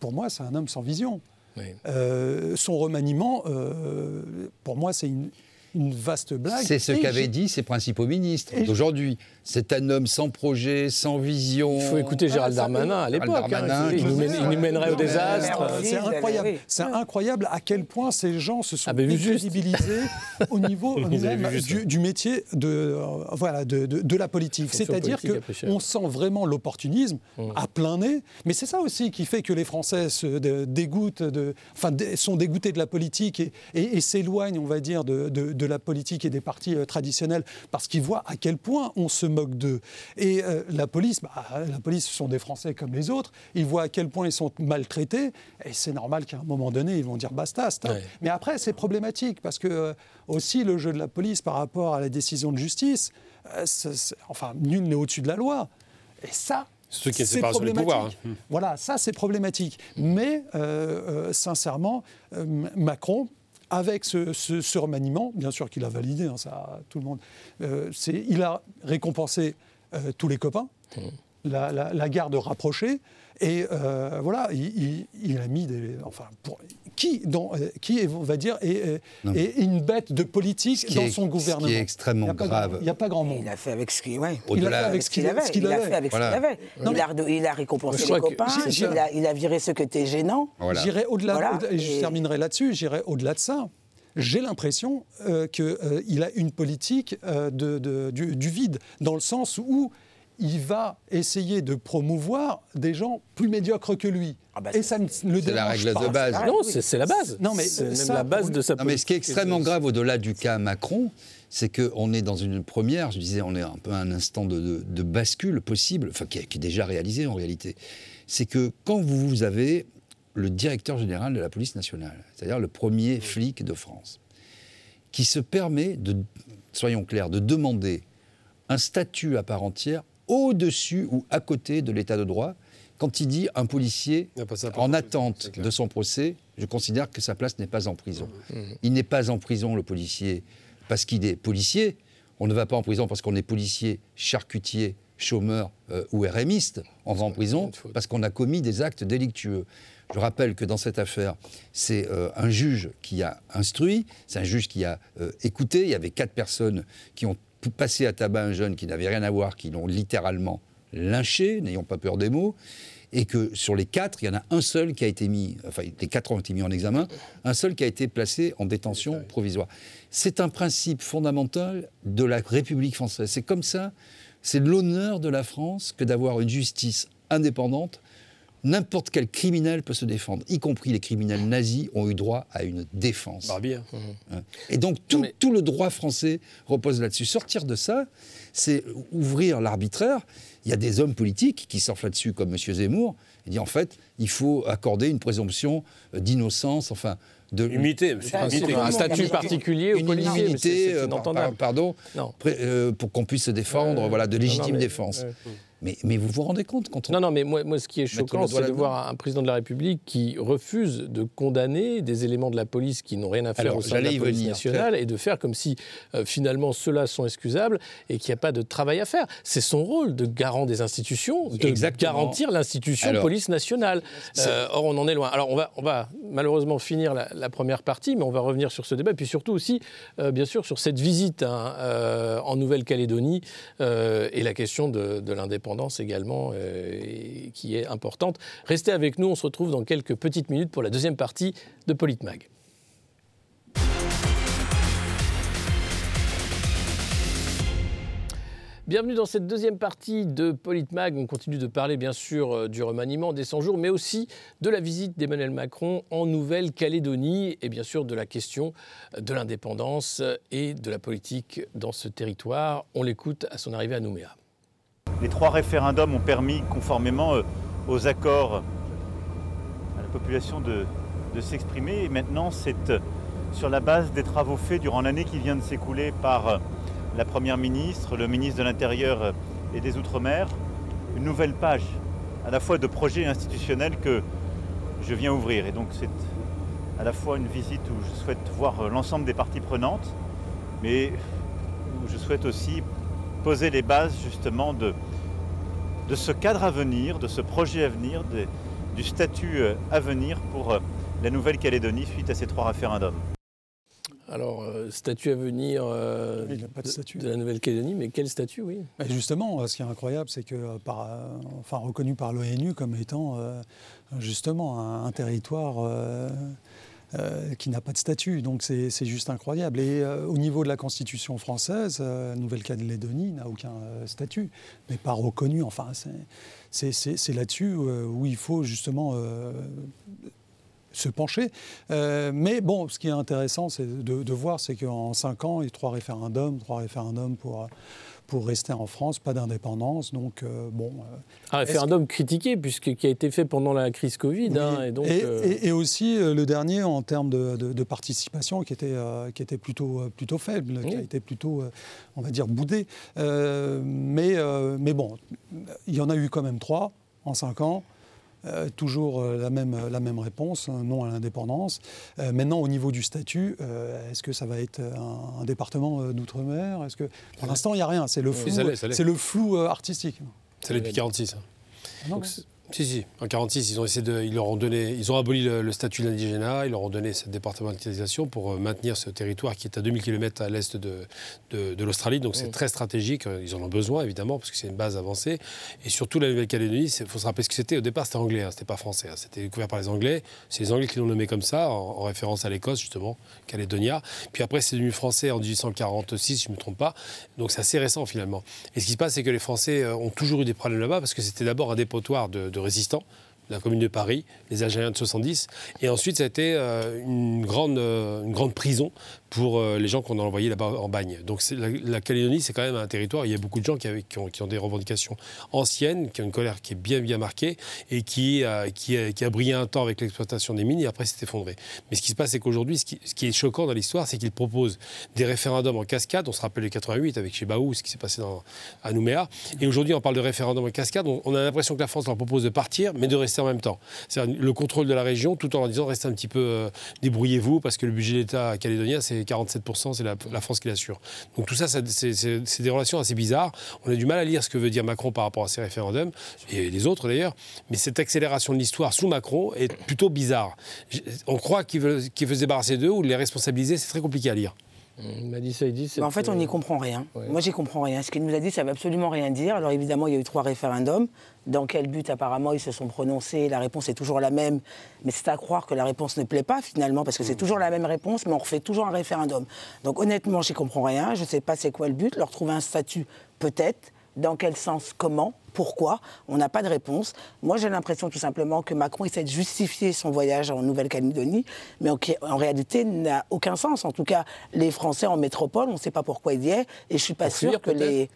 pour moi, c'est un homme sans vision. Oui. Euh, son remaniement, euh, pour moi, c'est une, une vaste blague. C'est ce qu'avaient dit ses principaux ministres d'aujourd'hui. C'est un homme sans projet, sans vision. Il faut écouter Gérald ça- Darmanin à l'époque. hein. Darmanin, il, nous nous mène- dit- il nous mènerait au désastre. C'est incroyable. C'est incroyable à quel point ces gens se sont Ah, ben, décrédibilisés [laughs] au niveau même du, métier de, euh, voilà, de, de- de la politique. C'est-à-dire qu'on sent vraiment l'opportunisme à plein nez. Mais c'est ça aussi qui fait que les Français se dégoûtent, de, enfin, sont dégoûtés de la politique et, et- et s'éloignent, on va dire, de, de- de la politique et des partis euh, traditionnels parce qu'ils voient à quel point on se moque d'eux. Et euh, la police, bah, la police, ce sont des Français comme les autres. Ils voient à quel point ils sont maltraités. Et c'est normal qu'à un moment donné, ils vont dire basta. stop. Ouais. Mais après, c'est problématique parce que euh, aussi le jeu de la police par rapport à la décision de justice, euh, enfin, nul n'est au-dessus de la loi. Et ça, a une c'est des problématique. pouvoirs, hein. Voilà, ça c'est problématique. Mais euh, euh, sincèrement, euh, Macron, avec ce, ce- ce remaniement, bien sûr qu'il a validé, hein, ça tout le monde, euh, c'est- il a récompensé euh, tous les copains, la, la- la garde rapprochée, et euh, voilà, il, il- il a mis des, enfin, pour- qui, dans, euh, qui est, on va dire, est, Non. est- une bête de politique dans est- son ce qui est gouvernement. extrêmement Il pas grave. Il n'y a pas grand monde. Il a fait avec ce qu'il ouais. Il a fait Au-delà- avec ce qu'il avait. il a fait avec Voilà. ce qu'il avait. Non, il, a, il a récompensé les copains, il, a, il a viré ceux qui étaient gênants. Voilà. J'irai au-delà, Voilà. au-delà- et je terminerai là-dessus, j'irai au-delà de ça. J'ai l'impression euh, qu'il a une politique euh, de, de- du, du vide, dans le sens où il va essayer de promouvoir des gens plus médiocres que lui. Ah bah, et ça ne le C'est la règle pas. de base. Non, c'est la base. Non, mais c'est la base de sa Non, mais ce qui est extrêmement grave au-delà du cas Macron, c'est qu'on est dans une première, je disais, on est un peu à un instant de, de- de bascule possible, enfin qui est, qui est déjà réalisé en réalité. C'est que quand vous, vous avez le directeur général de la police nationale, c'est-à-dire le premier flic de France, qui se permet de, soyons clairs, de demander un statut à part entière au-dessus ou à côté de l'état de droit, quand il dit un policier en attente de son procès, je considère que sa place n'est pas en prison. Il n'est pas en prison, le policier, parce qu'il est policier. On ne va pas en prison parce qu'on est policier, charcutier, chômeur euh, ou RMiste. On va en prison parce qu'on a commis des actes délictueux. Je rappelle que dans cette affaire, c'est euh, un juge qui a instruit, c'est un juge qui a euh, écouté. Il y avait quatre personnes qui ont p- passé à tabac un jeune qui n'avait rien à voir, qui l'ont littéralement lynchés, n'ayons pas peur des mots, et que sur les quatre, il y en a un seul qui a été mis, enfin les quatre ont été mis en examen, un seul qui a été placé en détention provisoire. C'est un principe fondamental de la République française. C'est comme ça, c'est l'honneur de la France que d'avoir une justice indépendante n'importe quel criminel peut se défendre, y compris les criminels nazis ont eu droit à une défense. Barbier. Hein. Et donc tout, tout, le droit français repose là-dessus. Sortir de ça, c'est ouvrir l'arbitraire. Il y a des hommes politiques qui surfent là-dessus, comme M. Zemmour, et dit en fait, il faut accorder une présomption d'innocence, enfin, de Humilité, un statut particulier aux policiers, immunité, euh, pardon, euh, pour qu'on puisse se défendre, euh, voilà, de légitime défense. Mais, mais, vous vous rendez compte quand on... Non, non, mais moi, moi ce qui est choquant, c'est de voir un président de la République qui refuse de condamner des éléments de la police qui n'ont rien à faire au sein de la police nationale et de faire comme si euh, finalement ceux-là sont excusables et qu'il n'y a pas de travail à faire. C'est son rôle de garant des institutions, de garantir l'institution police nationale. Euh, or, on en est loin. Alors, on va, on va malheureusement finir la, première partie, mais on va revenir sur ce débat, et puis surtout aussi, euh, bien sûr, sur cette visite hein, en Nouvelle-Calédonie et la question de, de l'indépendance également euh, qui est importante. Restez avec nous, on se retrouve dans quelques petites minutes pour la deuxième partie de Politmag. Bienvenue dans cette deuxième partie de Politmag. On continue de parler bien sûr euh, du remaniement des 100 jours, mais aussi de la visite d'Emmanuel Macron en Nouvelle-Calédonie et bien sûr de la question de l'indépendance et de la politique dans ce territoire. On l'écoute à son arrivée à Nouméa. Les trois référendums ont permis, conformément euh, aux accords, à la population de, s'exprimer. Et maintenant, c'est euh, sur la base des travaux faits durant l'année qui vient de s'écouler par euh, la Première ministre, le ministre de l'Intérieur et des Outre-mer, une nouvelle page à la fois de projets institutionnels que je viens ouvrir. Et donc c'est à la fois une visite où je souhaite voir l'ensemble des parties prenantes, mais où je souhaite aussi poser les bases justement de, de ce cadre à venir, de ce projet à venir, du statut euh, à venir pour euh, la Nouvelle-Calédonie suite à ces trois référendums. Alors, euh, statut à venir de, de, la Nouvelle-Calédonie, mais quel statut, oui? Justement, ce qui est incroyable, c'est que, par, enfin, reconnu par l'ONU comme étant justement un territoire euh, qui n'a pas de statut. Donc c'est juste incroyable. Et euh, au niveau de la Constitution française, euh, Nouvelle-Calédonie n'a aucun statut, mais pas reconnu. Enfin, c'est là-dessus où il faut justement se pencher. mais bon, ce qui est intéressant, c'est de, de, voir, c'est qu'en cinq ans, il y a trois référendums, trois référendums pour pour rester en France, pas d'indépendance. Donc, euh, bon. Euh, un référendum critiqué, puisque qui a été fait pendant la crise Covid. Hein, et, donc, euh, et, aussi le dernier en termes de, participation qui était, qui était plutôt, plutôt faible, qui a été plutôt, on va dire, boudé. mais, mais bon, il y en a eu quand même trois en cinq ans. Euh, toujours euh, la, même, la même réponse, non à l'indépendance. Euh, maintenant, au niveau du statut, est-ce que ça va être un, département d'outre-mer? Est-ce que pour l'instant, il n'y a rien. C'est le flou, c'est le flou artistique. C'est depuis 46. Si, si. En 1946, ils ont essayé de, ils leur ont donné, ils ont aboli le, statut d'indigénat, ils leur ont donné cette départementalisation pour euh, maintenir ce territoire qui est à 2000 km à l'est de, de, l'Australie. Donc c'est très stratégique. Ils en ont besoin évidemment parce que c'est une base avancée. Et surtout la Nouvelle-Calédonie, il faut se rappeler ce que c'était. Au départ, c'était anglais, hein, c'était pas français. Hein. C'était découvert par les Anglais. C'est les Anglais qui l'ont nommé comme ça, en, référence à l'Écosse justement, Calédonia. Puis après, c'est devenu français en 1846, si je ne me trompe pas. Donc c'est assez récent finalement. Et ce qui se passe, c'est que les Français euh, ont toujours eu des problèmes là-bas parce que c'était d'abord un dépotoir de de résistants la commune de Paris, les Algériens de 70. Et ensuite, ça a été euh, euh, une grande prison pour euh, les gens qu'on a envoyés là-bas en bagne. Donc la, Calédonie, c'est quand même un territoire, il y a beaucoup de gens qui, ont, des revendications anciennes, qui ont une colère qui est bien bien marquée et qui, qui, a, qui, a, brillé un temps avec l'exploitation des mines et après s'est effondré. Mais ce qui se passe, c'est qu'aujourd'hui, ce, qui, est choquant dans l'histoire, c'est qu'ils proposent des référendums en cascade. On se rappelle le 88 avec Chebaou, ce qui s'est passé à Nouméa. Et aujourd'hui, on parle de référendum en cascade. On, a l'impression que la France leur propose de partir, mais de rester en même temps. C'est le contrôle de la région, tout en leur disant restez un petit peu, euh, débrouillez-vous, parce que le budget de l'État calédonien, c'est 47%, c'est la, France qui l'assure. Donc tout ça, c'est des relations assez bizarres. On a du mal à lire ce que veut dire Macron par rapport à ces référendums, et les autres d'ailleurs, mais cette accélération de l'histoire sous Macron est plutôt bizarre. On croit qu'il veut, se débarrasser d'eux ou les responsabiliser, c'est très compliqué à lire. Il m'a dit ça, il dit. Mais en fait, on n'y comprend rien. Moi, j'y comprends rien. Ce qu'il nous a dit, ça ne veut absolument rien dire. Alors, évidemment, il y a eu trois référendums. Dans quel but, apparemment, ils se sont prononcés? La réponse est toujours la même. Mais c'est à croire que la réponse ne plaît pas, finalement, parce que c'est toujours la même réponse, mais on refait toujours un référendum. Donc, honnêtement, j'y comprends rien. Je ne sais pas c'est quoi le but. Leur trouver un statut, peut-être. Dans quel sens Comment? Pourquoi On n'a pas de réponse. Moi, j'ai l'impression tout simplement que Macron essaie de justifier son voyage en Nouvelle-Calédonie, mais en, en réalité n'a aucun sens. En tout cas, les Français en métropole, on ne sait pas pourquoi il y est, et je suis pas sûre que les.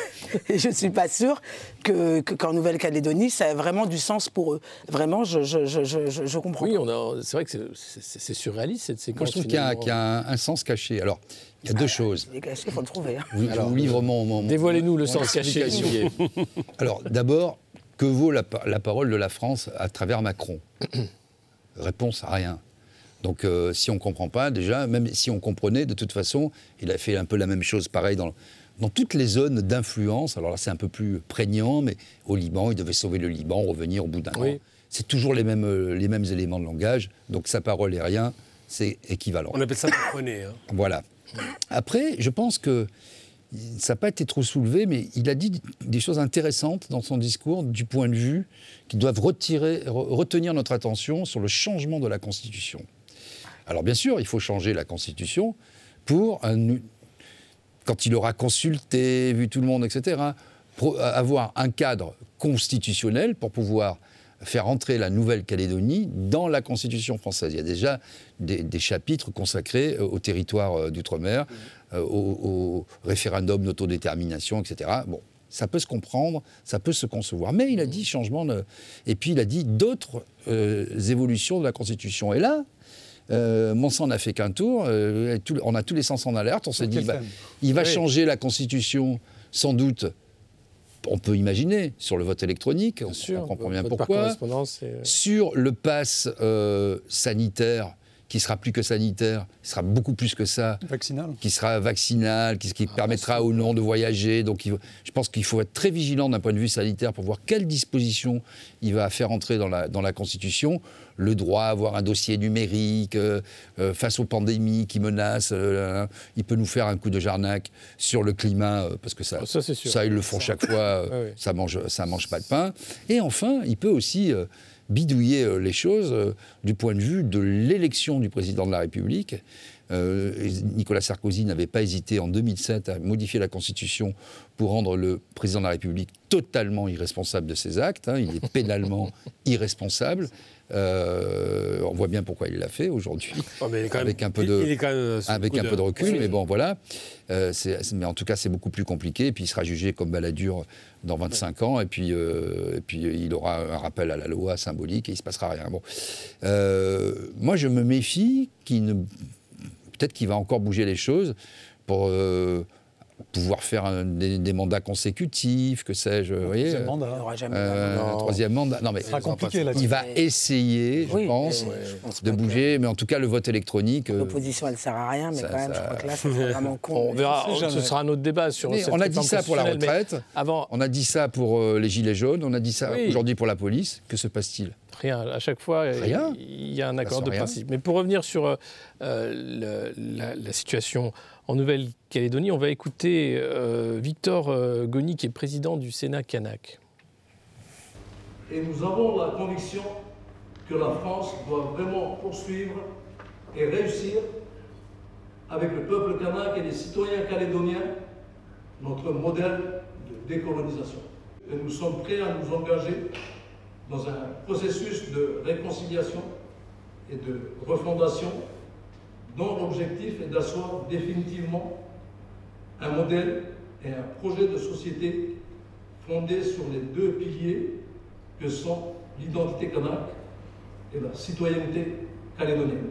[laughs] je suis pas sûre que qu'en Nouvelle-Calédonie, ça a vraiment du sens pour eux. Vraiment, je je, je, je, je comprends. Oui, c'est vrai que c'est surréaliste cette séquence. Moi, je trouve qu'il y, a, un, sens caché. Alors. Il y a deux ah, choses. Il caché, il faut le trouver. Hein. vous livre mon. mon Dévoilez-nous le sens caché. [laughs] Alors, d'abord, que vaut la, parole de la France à travers Macron? [coughs] Réponse à rien. Donc, euh, si on ne comprend pas, déjà, même si on comprenait, de toute façon, il a fait un peu la même chose, pareil, dans, dans toutes les zones d'influence. Alors là, c'est un peu plus prégnant, mais au Liban, il devait sauver le Liban, revenir au bout d'un an. C'est toujours les mêmes, euh, les mêmes éléments de langage. Donc, sa parole est rien, c'est équivalent. On appelle ça le [coughs] hein. Voilà. Après, je pense que ça n'a pas été trop soulevé, mais il a dit des choses intéressantes dans son discours du point de vue qui doivent retirer, retenir notre attention sur le changement de la Constitution. Alors bien sûr, il faut changer la Constitution pour, quand il aura consulté, vu tout le monde, etc., avoir un cadre constitutionnel pour pouvoir faire entrer la Nouvelle-Calédonie dans la Constitution française. Il y a déjà des, chapitres consacrés euh, au territoire euh, d'outre-mer, euh, au, référendum d'autodétermination, etc. Bon, ça peut se comprendre, ça peut se concevoir. Mais il a dit changement, de... et puis il a dit d'autres évolutions de la Constitution. Et là, euh, n'a fait qu'un tour, on a tous les sens en alerte, on s'est dit, bah, il va changer la Constitution sans doute on peut imaginer sur le vote électronique, on, comprend bien pourquoi. Sur le pass euh, sanitaire, qui sera plus que sanitaire, qui sera beaucoup plus que ça. Vaccinal. Qui sera vaccinal, qui, ah, permettra aux non de voyager. Donc je pense qu'il faut être très vigilant d'un point de vue sanitaire pour voir quelles dispositions il va faire entrer dans la, dans la Constitution. Le droit à avoir un dossier numérique euh, euh, face aux pandémies qui menacent. Euh, il peut nous faire un coup de jarnac sur le climat, parce que ça, ça, ça, ils le font chaque fois, [laughs] ça mange, ça mange pas de pain. Et enfin, il peut aussi bidouiller euh, les choses euh, du point de vue de l'élection du président de la République. Euh, Nicolas Sarkozy n'avait pas hésité en 2007 à modifier la Constitution pour rendre le président de la République totalement irresponsable de ses actes. Hein. Il est [laughs] pénalement irresponsable. Euh, on voit bien pourquoi il l'a fait aujourd'hui, oh, avec un peu de, avec un peu de recul. Mais bon, voilà. Euh, mais en tout cas, c'est beaucoup plus compliqué. Et puis, il sera jugé comme baladure dans 25 ans. Et puis, euh, puis, il aura un rappel à la loi symbolique et il se passera rien. Bon, moi, je me méfie qu'il ne, peut-être qu'il va encore bouger les choses pour pouvoir faire des, mandats consécutifs, que sais-je. Un troisième mandat. Euh, un troisième mandat. Non, mais sera compliqué, il va essayer, je, pense, de bouger, mais en tout cas, le vote électronique. Euh, L'opposition, elle ne sert à rien, mais quand même, je crois que là, [laughs] c'est vraiment con. On verra, ce sera un autre débat sur On a dit ça pour la retraite, avant... on a dit ça pour euh, les Gilets jaunes, on a dit ça aujourd'hui pour la police. Que se passe-t-il? Rien. À chaque fois, il y a un accord de principe. Mais pour revenir sur la, situation en Nouvelle-Calédonie. On va écouter euh, Victor euh, Goni, qui est président du Sénat Kanak. Et nous avons la conviction que la France doit vraiment poursuivre et réussir avec le peuple kanak et les citoyens calédoniens notre modèle de décolonisation. Et nous sommes prêts à nous engager dans un processus de réconciliation et de refondation dont l'objectif est d'asseoir définitivement un modèle et un projet de société fondé sur les deux piliers que sont l'identité kanak et la citoyenneté calédonienne.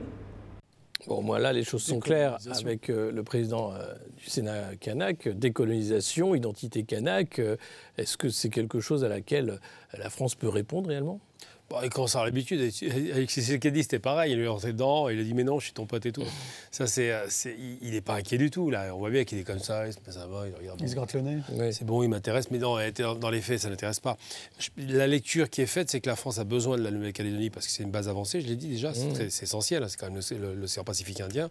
Bon, moi là, les choses sont claires avec euh, le président euh, du Sénat kanak. Décolonisation, identité kanak, euh, est-ce que c'est quelque chose à laquelle la France peut répondre réellement? Bon, il commence à avoir l'habitude. [laughs] Avec dit c'était pareil. Il lui est rentré dedans, il a dit Mais non, je suis ton pote et tout. Ça, c'est, c'est il n'est pas inquiet du tout. Là. On voit bien qu'il est comme ça, il se ça va, il regarde. Il se gratte le nez. C'est bon, il m'intéresse, mais non, dans les faits, ça ne l'intéresse pas. La lecture qui est faite, c'est que la France a besoin de la Nouvelle-Calédonie parce que c'est une base avancée, je l'ai dit déjà, c'est, mmh. essentiel, hein, c'est quand même l'océan Pacifique indien.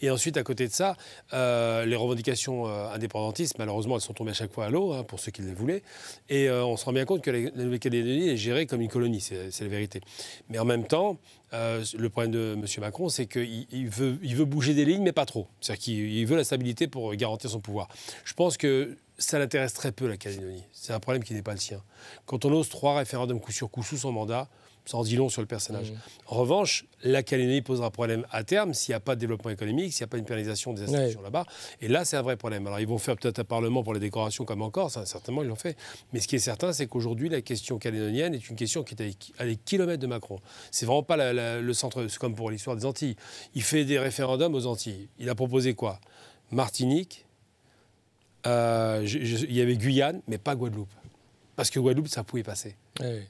Et ensuite, à côté de ça, euh, les revendications euh, indépendantistes, malheureusement, elles sont tombées à chaque fois à l'eau, hein, pour ceux qui les voulaient. Et euh, on se rend bien compte que la Nouvelle-Calédonie est gérée comme une colonie, c'est, la vérité. Mais en même temps, euh, le problème de M. Macron, c'est qu'il il veut, veut bouger des lignes, mais pas trop. C'est-à-dire qu'il veut la stabilité pour garantir son pouvoir. Je pense que ça l'intéresse très peu, la Calédonie. C'est un problème qui n'est pas le sien. Quand on ose trois référendums coup sur coup sous son mandat, ça en dit long sur le personnage. Mmh. En revanche, la Calédonie posera problème à terme s'il n'y a pas de développement économique, s'il n'y a pas une pérennisation des institutions là-bas. Et là, c'est un vrai problème. Alors, ils vont faire peut-être un parlement pour les décorations comme encore, ça, certainement, ils l'ont fait. Mais ce qui est certain, c'est qu'aujourd'hui, la question calédonienne est une question qui est à des kilomètres de Macron. C'est vraiment pas le centre, c'est comme pour l'histoire des Antilles. Il fait des référendums aux Antilles. Il a proposé quoi? Martinique, euh, il y avait Guyane, mais pas Guadeloupe. Parce que Guadeloupe, ça pouvait passer.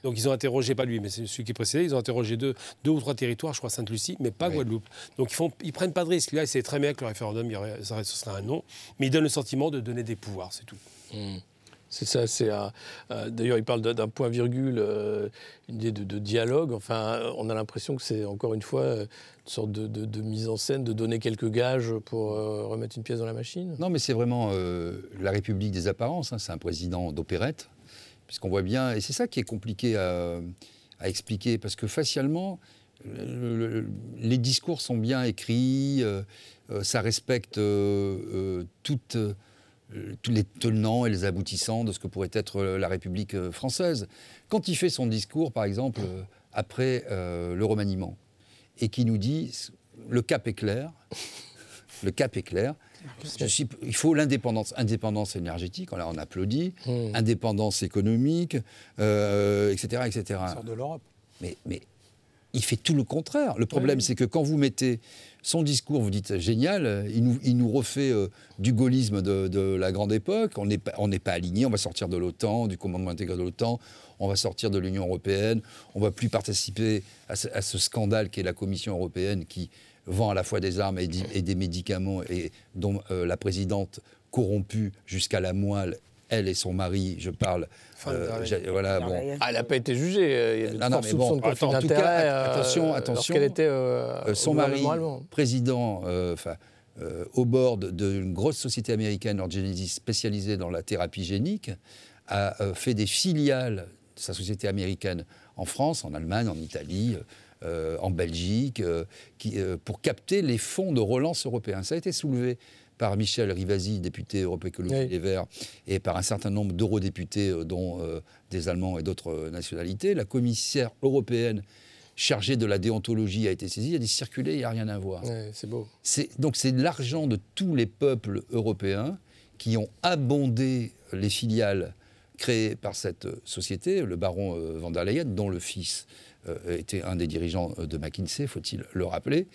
Donc ils ont interrogé, pas lui, mais c'est celui qui précédait, ils ont interrogé deux, deux ou trois territoires, je crois Sainte-Lucie, mais pas Guadeloupe. Donc ils font, ils prennent pas de risque. Là, c'est très bien que le référendum, ce serait un non, mais ils donnent le sentiment de donner des pouvoirs, c'est tout. Mmh. C'est ça, c'est D'ailleurs, il parle d'un point virgule, euh, une idée de, dialogue. Enfin, on a l'impression que c'est encore une fois une sorte de, mise en scène, de donner quelques gages pour euh, remettre une pièce dans la machine. Non, mais c'est vraiment euh, la République des apparences. Hein. C'est un président d'opérette puisqu'on voit bien, et c'est ça qui est compliqué à, expliquer, parce que facialement, les discours sont bien écrits, euh, euh, ça respecte euh, toutes, tous les tenants et les aboutissants de ce que pourrait être la République française. Quand il fait son discours, par exemple, après le remaniement, et qui nous dit le cap est clair, le cap est clair, il faut l'indépendance. Indépendance énergétique, là on applaudit, hmm. indépendance économique, euh, etc. etc. sort de l'Europe. Mais, mais il fait tout le contraire. Le problème, c'est que quand vous mettez son discours, vous dites génial, il nous, il nous refait euh, du gaullisme de, la grande époque, on n'est pas, pas aligné, on va sortir de l'OTAN, du commandement intégré de l'OTAN, on va sortir de l'Union européenne, on ne va plus participer à ce, à ce scandale qui est la Commission européenne qui vend à la fois des armes et, des médicaments, et dont euh, la présidente corrompue jusqu'à la moelle elle et son mari, je parle. Euh, voilà, bon. Ah, elle n'a pas été jugée. Euh, il y a non, mais bon, de en tout cas, attention, attention. était son mari, président, enfin. au bord d'une grosse société américaine, Orgenesis, spécialisée dans la thérapie génique, a fait des filiales de sa société américaine en France, en Allemagne, en Italie, euh, en Belgique, euh, qui, euh, pour capter les fonds de relance européens. Ça a été soulevé par Michel Rivasi, député Europe Écologie Les Verts, et par un certain nombre d'eurodéputés, dont des Allemands et d'autres nationalités. La commissaire européenne chargée de la déontologie a été saisie. Elle a dit circuler, il n'y a rien à voir. c'est beau. Donc c'est l'argent de tous les peuples européens qui ont abondé les filiales créées par cette société, le baron van der Leyen, dont le fils était un des dirigeants euh, de McKinsey, faut-il le rappeler.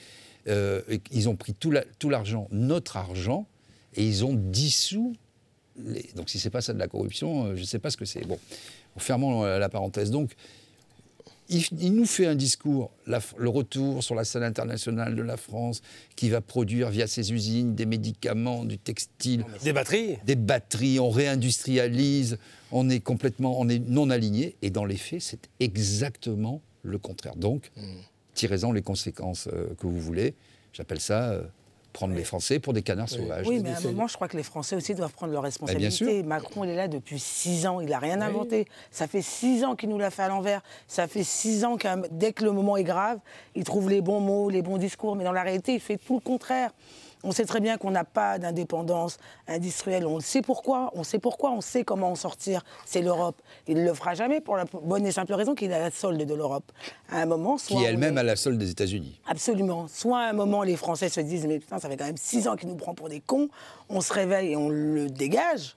Euh, ils ont pris tout l'argent, notre argent, et ils ont dissous. Les... Donc si c'est pas ça de la corruption, je ne sais pas ce que c'est. Bon, fermons la parenthèse. Donc, il, nous fait un discours, le retour sur la scène internationale de la France, qui va produire via ses usines des médicaments, du textile. Des batteries Des batteries, on réindustrialise, on est complètement on est non aligné. Et dans les faits, c'est exactement le contraire. Donc, hmm. tirez-en les conséquences euh, que vous voulez. J'appelle ça euh, prendre les Français pour des canards sauvages. Oui, mais à un moment, je crois que les Français aussi doivent prendre leurs responsabilités. Macron, il est là depuis six ans, il n'a rien inventé. Ça fait six ans qu'il nous l'a fait à l'envers. Ça fait six ans que dès que le moment est grave, il trouve les bons mots, les bons discours, mais dans la réalité, il fait tout le contraire. On sait très bien qu'on n'a pas d'indépendance industrielle. On sait pourquoi. On sait pourquoi. On sait comment en sortir. C'est l'Europe. Il ne le fera jamais pour la bonne et simple raison qu'il a la solde de l'Europe. À un moment, soit qui elle-même a la solde des États-Unis. Absolument. Soit à un moment, les Français se disent mais putain, ça fait quand même six ans qu'il nous prend pour des cons. On se réveille et on le dégage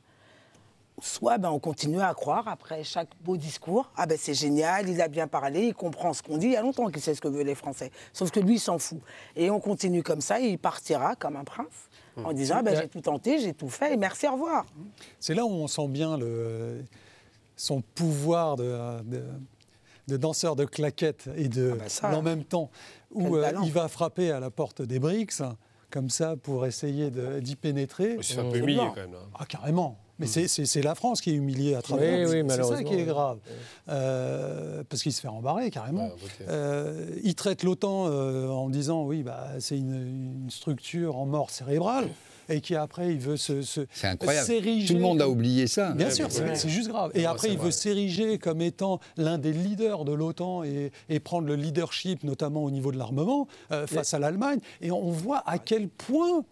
soit ben, on continue à croire après chaque beau discours, ah ben c'est génial, il a bien parlé, il comprend ce qu'on dit, il y a longtemps qu'il sait ce que veulent les Français. Sauf que lui, il s'en fout. Et on continue comme ça, et il partira comme un prince en disant ah ben, j'ai tout tenté, j'ai tout fait, et merci, au revoir. C'est là où on sent bien le, son pouvoir de de danseur de claquettes et de Ah ça, en même temps où euh, il va frapper à la porte des BRICS comme ça pour essayer d'y pénétrer. Fait un peu C'est humilier blanc. quand même. là. Ah, carrément. Mais c'est- c'est la France qui est humiliée à travers. Oui, oui, c'est- ça qui est oui. grave. Euh, parce qu'il se fait rembarrer carrément. Ouais, ok. Euh, il traite l'OTAN euh, en disant oui, bah, c'est une, une structure en mort cérébrale et qui après il veut se, se C'est incroyable. s'ériger Tout le monde a oublié ça. Bien Ouais, sûr, c'est juste grave. Et Ouais, après, il veut s'ériger comme étant l'un des leaders de l'OTAN et, et prendre le leadership, notamment au niveau de l'armement, face à l'Allemagne. Et on voit à quel point.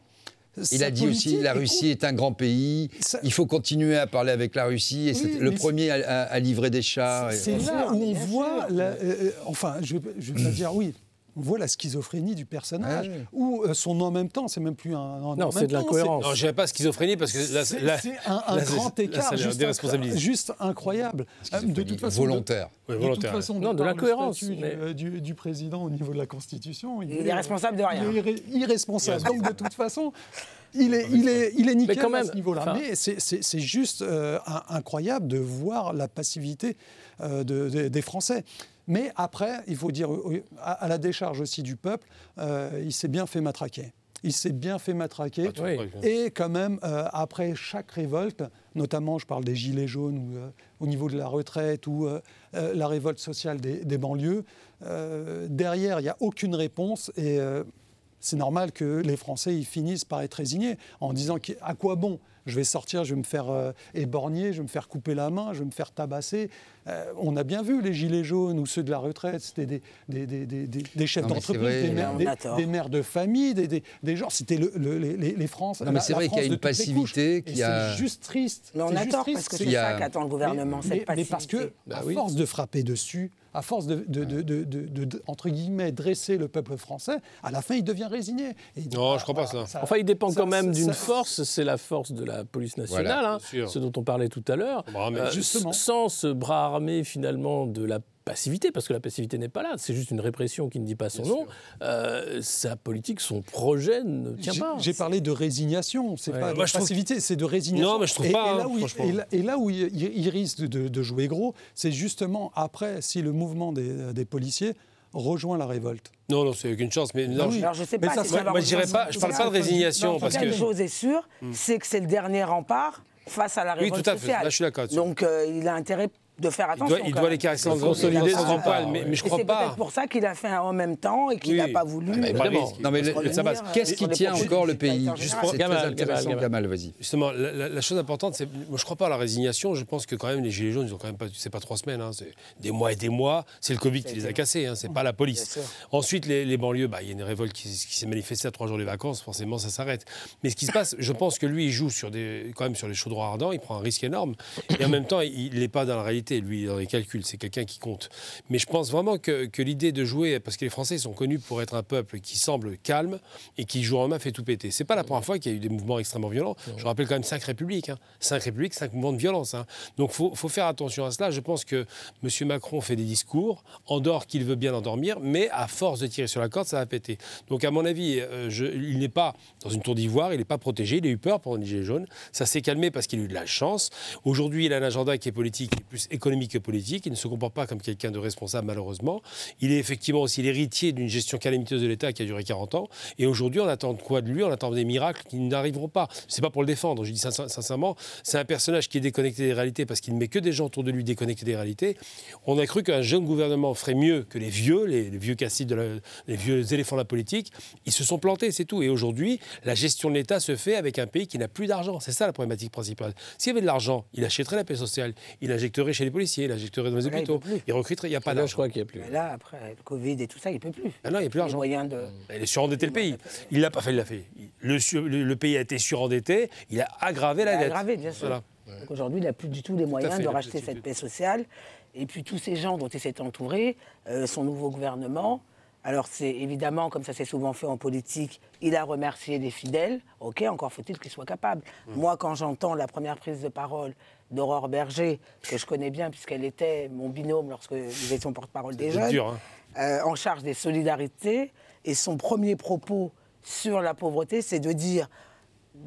Il a dit aussi la Russie est un grand pays, Ça- il faut continuer à parler avec la Russie, et Oui, c'est le premier à, à- à livrer des chars. et- C'est là où on voit, la- euh, euh, enfin, je ne vais pas dire oui, on voit la schizophrénie du personnage, Ouais. ou euh, son en même temps, c'est même plus un en Non, c'est de l'incohérence. Non, je dirais pas schizophrénie parce que là, C'est là- c'est un, un là, grand là, écart, ça juste, incroyable. Euh, De toute façon, de- volontaire. De toute façon, Non, de l'incohérence, du- mais- Du, du président au niveau de la Constitution, Il est responsable de rien. Il est irré- irresponsable. Donc de toute façon, il est, il est, il est nickel quand même, à ce niveau-là. enfin- Mais c'est- juste euh, incroyable de voir la passivité euh, de- de- des Français. Mais après, il faut dire, euh, à, la décharge aussi du peuple, euh, il s'est bien fait matraquer. Il s'est bien fait matraquer. Oui. quoi. Et quand même, euh, après chaque révolte, notamment je parle des Gilets jaunes ou, euh, au niveau de la retraite ou la révolte sociale des, des banlieues, euh, derrière, il n'y a aucune réponse et euh, c'est normal que les Français ils finissent par être résignés en disant qu'- à quoi bon je vais sortir, je vais me faire euh, éborgner, je vais me faire couper la main, je vais me faire tabasser. Euh, on a bien vu les gilets jaunes ou ceux de la retraite, c'était des, des, des- des- des- des chefs d'entreprise, des, mères- des- mères de famille, des, des- des gens. C'était le- le- les, les, France. Non, mais c'est vrai qu'il y a une passivité qui a- C'est juste triste. Mais on a tort parce que C'est- ça qu'attend le gouvernement, cette mais parce que, passivité. à oui. force de frapper dessus, à force de, de- de- de- de- de- de- entre guillemets, dresser le peuple français, à la fin, il devient résigné. Et il dit, Non, ah, je crois pas ça. Enfin, il dépend ça- quand même d'une force, c'est la force de la police nationale, Voilà, hein, ce dont on parlait tout à l'heure. Euh, Justement. Sans ce bras armé, finalement, de la passivité, parce que la passivité n'est pas là, c'est juste une répression qui ne dit pas son Bien nom, euh, sa politique, son projet ne tient J'ai- pas. J'ai parlé de résignation, c'est Ouais. pas de Moi, passivité, c'est de résignation. Non, mais je trouve et, pas, Et là hein, où, il- franchement. et là, et là où il, il- il risque de, de jouer gros, c'est justement après, si le mouvement des, des policiers rejoint la révolte. Non, non, c'est aucune chance. Mais non, Ah oui. je- Alors je sais Mais pas ça, si moi- moi, je pas- je parle pas de résignation, Non, en parce que- une chose est sûre, c'est que c'est le dernier rempart face à la Oui, révolte tout à fait. sociale. Là, je suis d'accord. Donc euh, il a intérêt de faire il attention. doit, il doit les caresser en consolider consolider son rempart, mais, je crois c'est pas. peut-être pour ça qu'il a fait un en même temps et qu'il n'a Oui. pas voulu. Ah, mais euh. Non, mais Qu'est-ce qui tient encore le pays Juste. C'est Gamal, Gamal, vas-y. Justement, la, la- la chose importante, c'est, moi je crois pas à la résignation. Je pense que quand même les gilets jaunes, ils ont quand même pas, c'est pas trois semaines, hein, c'est des mois et des mois. C'est le Covid qui les a cassés, hein, c'est pas la police. Ensuite, les, les banlieues, bah, il y a une révolte qui, qui s'est manifestée à trois jours des vacances. Forcément, ça s'arrête. Mais ce qui se passe, je pense que lui, il joue sur des, quand même sur les chaudrons ardents. Il prend un risque énorme. Et en même temps, il n'est pas dans la réalité. Lui, dans les calculs, c'est quelqu'un qui compte. Mais je pense vraiment que, que l'idée de jouer, parce que les Français sont connus pour être un peuple qui semble calme et qui joue en main fait tout péter. C'est pas la première fois qu'il y a eu des mouvements extrêmement violents. Je rappelle quand même cinq républiques, hein. cinq républiques, cinq mouvements de violence. hein. Donc faut, faut faire attention à cela. Je pense que M. Macron fait des discours, endort qu'il veut bien endormir, mais à force de tirer sur la corde, ça va péter. Donc à mon avis, euh, je- il n'est pas dans une tour d'ivoire, il n'est pas protégé, il a eu peur pendant les Gilets jaunes. Ça s'est calmé parce qu'il a eu de la chance. Aujourd'hui, il a un agenda qui est politique, qui est plus économique que politique. Il ne se comporte pas comme quelqu'un de responsable, malheureusement. Il est effectivement aussi l'héritier d'une gestion calamiteuse de l'État qui a duré 40 ans. Et aujourd'hui, on attend quoi de lui? On attend des miracles qui n'arriveront pas. C'est pas pour le défendre, je dis sincèrement. C'est un personnage qui est déconnecté des réalités parce qu'il ne met que des gens autour de lui déconnectés des réalités. On a cru qu'un jeune gouvernement ferait mieux que les vieux, les, vieux la- les vieux éléphants de la politique. Ils se sont plantés, c'est tout. Et aujourd'hui, la gestion de l'État se fait avec un pays qui n'a plus d'argent. C'est ça la problématique principale. S'il y avait de l'argent, il achèterait la paix sociale, il injecterait chez les policiers, il injecterait dans les Là, il hôpitaux, il recruterait. Il n'y a pas Là, je d'argent. crois qu'il n'y a plus. Mais là, après, le Covid et tout ça, il ne peut plus. Ah non, il n'y a plus d'argent. moyens de... Il est surendetté le pays. Il l'a pas fait, il l'a fait. Le, sur- le- le pays a été surendetté, il a aggravé la Il a dette. aggravé, bien sûr. Voilà. Donc aujourd'hui, il n'a plus du tout les moyens fait, de il racheter cette paix sociale. Et puis tous ces gens dont il s'est entouré, euh, son nouveau gouvernement, alors c'est évidemment, comme ça s'est souvent fait en politique, il a remercié les fidèles. Ok, encore faut-il qu'il soit capable. Mmh. Moi, quand j'entends la première prise de parole d'Aurore Berger, que je connais bien puisqu'elle était mon binôme lorsque nous étions porte-parole des C'est jeunes, dur, hein. euh, en charge des solidarités, et son premier propos sur la pauvreté, c'est de dire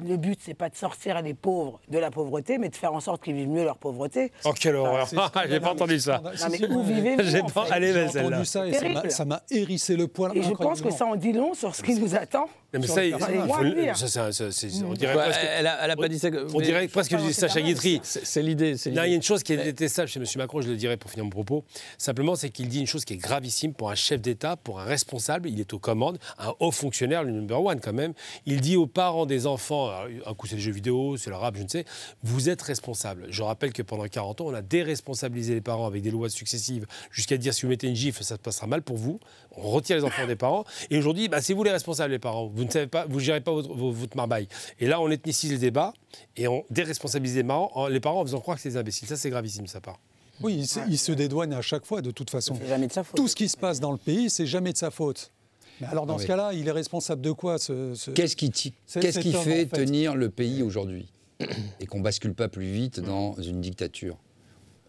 le but, c'est pas de sortir les pauvres de la pauvreté, mais de faire en sorte qu'ils vivent mieux leur pauvreté. Oh, quelle horreur c'est [laughs] J'ai pas entendu ça. Non, mais où vivez-vous J'ai en fait entendu ça et ça m'a- hérissé le poil. Et je pense que ça en dit long sur ce qui nous attend. Non, mais ça, c'est- on dirait presque. elle a, elle a pas dit ça. On mais dirait presque dans Sacha Guitry. C'est c'est l'idée. c'est Non, il y a une chose qui est détestable chez M. Macron, je le dirais pour finir mon propos. Simplement, c'est qu'il dit une chose qui est gravissime pour un chef d'État, pour un responsable. Il est aux commandes, un haut fonctionnaire, le number one quand même. Il dit aux parents des enfants, un coup c'est les jeux vidéo, c'est le rap, je ne sais, vous êtes responsable. Je rappelle que pendant 40 ans, on a déresponsabilisé les parents avec des lois successives jusqu'à dire si vous mettez une gifle, ça se passera mal pour vous. On retire les enfants des parents. Et aujourd'hui, bah, c'est vous les responsables, les parents. Vous ne savez pas, vous gérez pas votre, votre marbaille. Et là, on ethnicise le débat et on déresponsabilise les parents, en, les parents en faisant croire que c'est des imbéciles. Ça, c'est gravissime, ça part. Oui, il se, il se dédouane à chaque fois, de toute façon. C'est jamais de sa faute. Tout ce qui se passe dans le pays, c'est jamais de sa faute. Mais alors, dans Non, ce cas-là, il est responsable de quoi ce, ce- Qu'est-ce qui, ti- C'est- qu'est-ce cet qui homme, fait, en fait. tenir le pays aujourd'hui [clears throat] et qu'on bascule pas plus vite dans une dictature?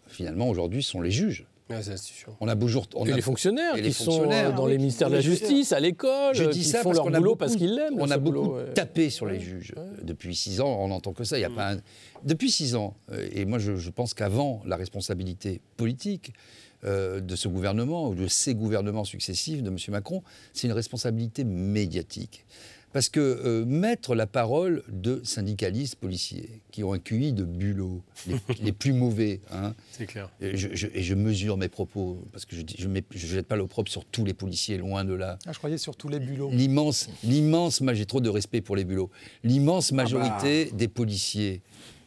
Finalement, aujourd'hui, ce sont les juges. L'institution. On a beau jour, on Et a- les fonctionnaires et qui les sont fonctionnaires. euh, dans Ah les oui, ministères de la justice, à l'école, Je euh, dis qui ça font parce leur boulot beaucoup, parce qu'ils l'aiment. on a beaucoup boulot, ouais. tapé sur les juges. Depuis six ans, on n'entend que ça. Il y a pas un- Depuis six ans, euh, et moi je, je pense qu'avant la responsabilité politique euh, de ce gouvernement ou de ces gouvernements successifs de M. Macron, c'est une responsabilité médiatique. Parce que euh, mettre la parole de syndicalistes policiers qui ont un QI de bulot, les, [laughs] les plus mauvais, hein, C'est clair. et je, je- et je mesure mes propos, parce que je ne je, jette pas l'opprobre sur tous les policiers, loin de là. Ah, je croyais sur tous les bulots. L'immense, l'immense, j'ai trop de respect pour les bulots. L'immense majorité des policiers,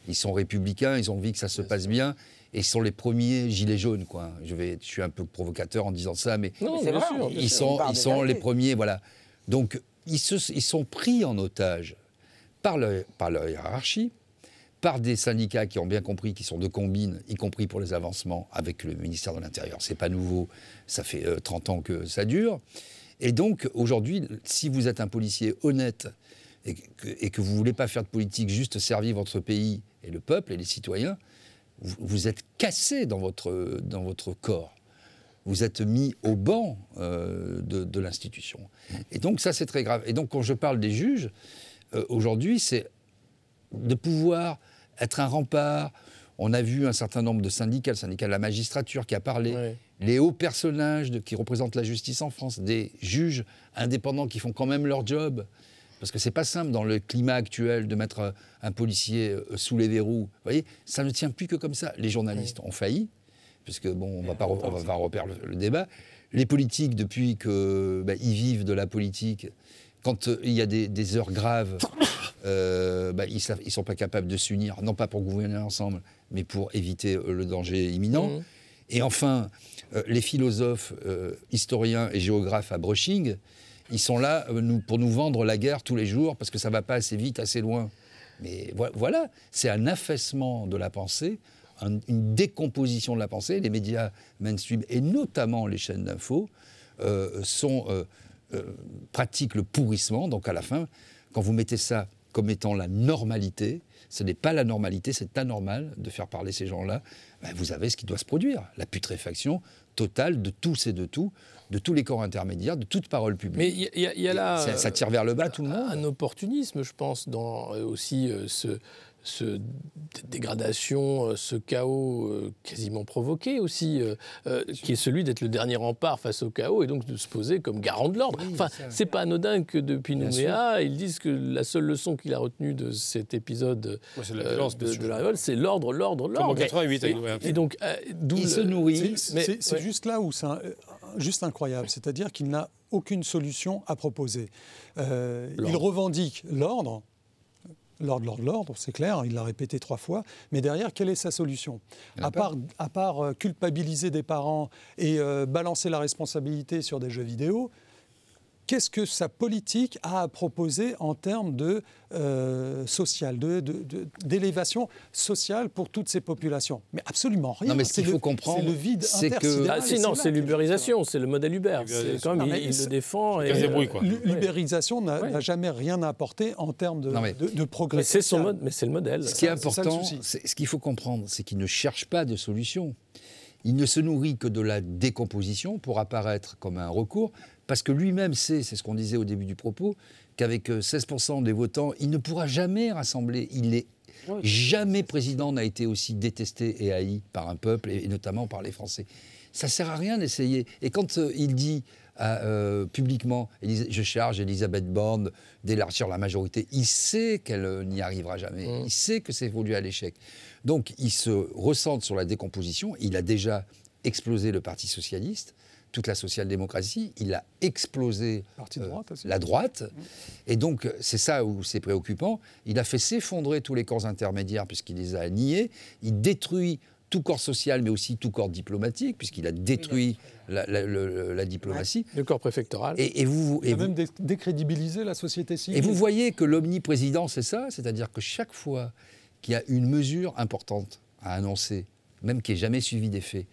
ils sont républicains, ils ont envie que ça se passe bien, et ils sont les premiers gilets jaunes, quoi. Je vais, je suis un peu provocateur en disant ça, mais Non, C'est bien vrai, sûr. on- ils sûr, sont, ils sont les premiers, voilà. Donc ils, sont pris en otage par, le, leur hiérarchie, par des syndicats qui ont bien compris qu'ils sont de combine, y compris pour les avancements avec le ministère de l'Intérieur. C'est pas nouveau, ça fait euh, 30 ans que ça dure. Et donc aujourd'hui, si vous êtes un policier honnête et que, vous voulez pas faire de politique, juste servir votre pays et le peuple et les citoyens, vous, êtes cassé dans votre corps vous êtes mis au banc euh, de, de l'institution. Et donc ça, c'est très grave. Et donc quand je parle des juges, euh, aujourd'hui, c'est de pouvoir être un rempart. On a vu un certain nombre de syndicats, le syndicat de la magistrature qui a parlé, Ouais. les hauts personnages de- qui représentent la justice en France, des juges indépendants qui font quand même leur job. Parce que c'est pas simple dans le climat actuel de mettre un policier euh, sous les verrous. Vous voyez, ça ne tient plus que comme ça. Les journalistes ont failli, puisque bon, on va pas, re- on va pas refaire le, le débat. Les politiques, depuis que bah, ils vivent de la politique, quand euh, il y a des, des heures graves, [coughs] euh, bah, ils ne sont pas capables de s'unir, non pas pour gouverner ensemble, mais pour éviter euh, le danger imminent. Mhm. Et enfin, euh, les philosophes, euh, historiens et géographes à Brushing, ils sont là nous, pour nous vendre la guerre tous les jours parce que ça ne va pas assez vite, assez loin. Mais vo- voilà, c'est un affaissement de la pensée, un- une décomposition de la pensée. Les médias mainstream et notamment les chaînes d'infos euh, sont, euh, euh, pratiquent le pourrissement. Donc à la fin, quand vous mettez ça comme étant la normalité, ce n'est pas la normalité, c'est anormal de faire parler ces gens-là. Ben, vous avez ce qui doit se produire, la putréfaction totale de tous et de tout, de tous les corps intermédiaires, de toute parole publique. Mais il y, a- y là. ça, ça tire vers le bas tout le monde. un opportunisme, je pense, dans aussi ce, ce dégradation, euh, ce chaos euh, quasiment provoqué aussi, euh, euh, qui est celui d'être le dernier rempart face au chaos et donc de se poser comme garant de l'ordre. enfin, c'est pas anodin que depuis Nouméa, ils disent que la seule leçon qu'il a retenue de cet épisode Ouais, de la euh, de, de révolte, c'est l'ordre, l'ordre, l'ordre. 88 avec Et- Nouméa. Et donc, euh, d'où Il se nourrit. C'est ouais. juste là où c'est juste incroyable, c'est-à-dire qu'il n'a aucune solution à proposer. Euh, il revendique l'ordre, l'ordre, l'ordre, l'ordre, c'est clair, il l'a répété trois fois, mais derrière, quelle est sa solution part, à part euh, culpabiliser des parents et euh, balancer la responsabilité sur des jeux vidéo, qu'est-ce que sa politique a à proposer en termes de euh, social, de- de- de- d'élévation sociale pour toutes ces populations? Mais absolument rien. Non, mais ce qu'il le- faut comprendre, c'est le vide c'est que-. Ah et si, non, là c'est l'ubérisation, c'est le modèle Uber. Comme Non, il, il le c'est- défend. L'ubérisation n'a Ouais. n'a jamais rien apporté en termes de, Non, mais- de, de progrès. Mais c'est son mode, mais c'est le modèle. Ce qui est important, ce qu'il faut comprendre, c'est qu'il ne cherche pas de solution. Il ne se nourrit que de la décomposition pour apparaître comme un recours, parce que lui-même sait, c'est ce qu'on disait au début du propos, qu'avec euh, 16% des votants, il ne pourra jamais rassembler. Il est jamais président n'a été aussi détesté et haï par un peuple et, notamment par les Français. Ça sert à rien d'essayer. Et quand euh, il dit à, euh, publiquement, je charge Elisabeth Borne d'élargir la majorité, il sait qu'elle euh, n'y arrivera jamais. Mmh. Il sait que c'est voué à l'échec. Donc il se ressente sur la décomposition. Il a déjà explosé le Parti socialiste, toute la social-démocratie. Il a explosé Parti de euh, droite la droite. Et donc, c'est ça où c'est préoccupant. Il a fait s'effondrer tous les corps intermédiaires puisqu'il les a niés. Il détruit tout corps social, mais aussi tout corps diplomatique, puisqu'il a détruit la, la- la diplomatie. Le corps préfectoral. Et, et vous, Il a vous- même dé- décrédibilisé la société civile. et vous voyez que l'omniprésident, c'est ça, c'est-à-dire que chaque fois qu'il y a une mesure importante à annoncer, même qui n'est jamais suivie des faits,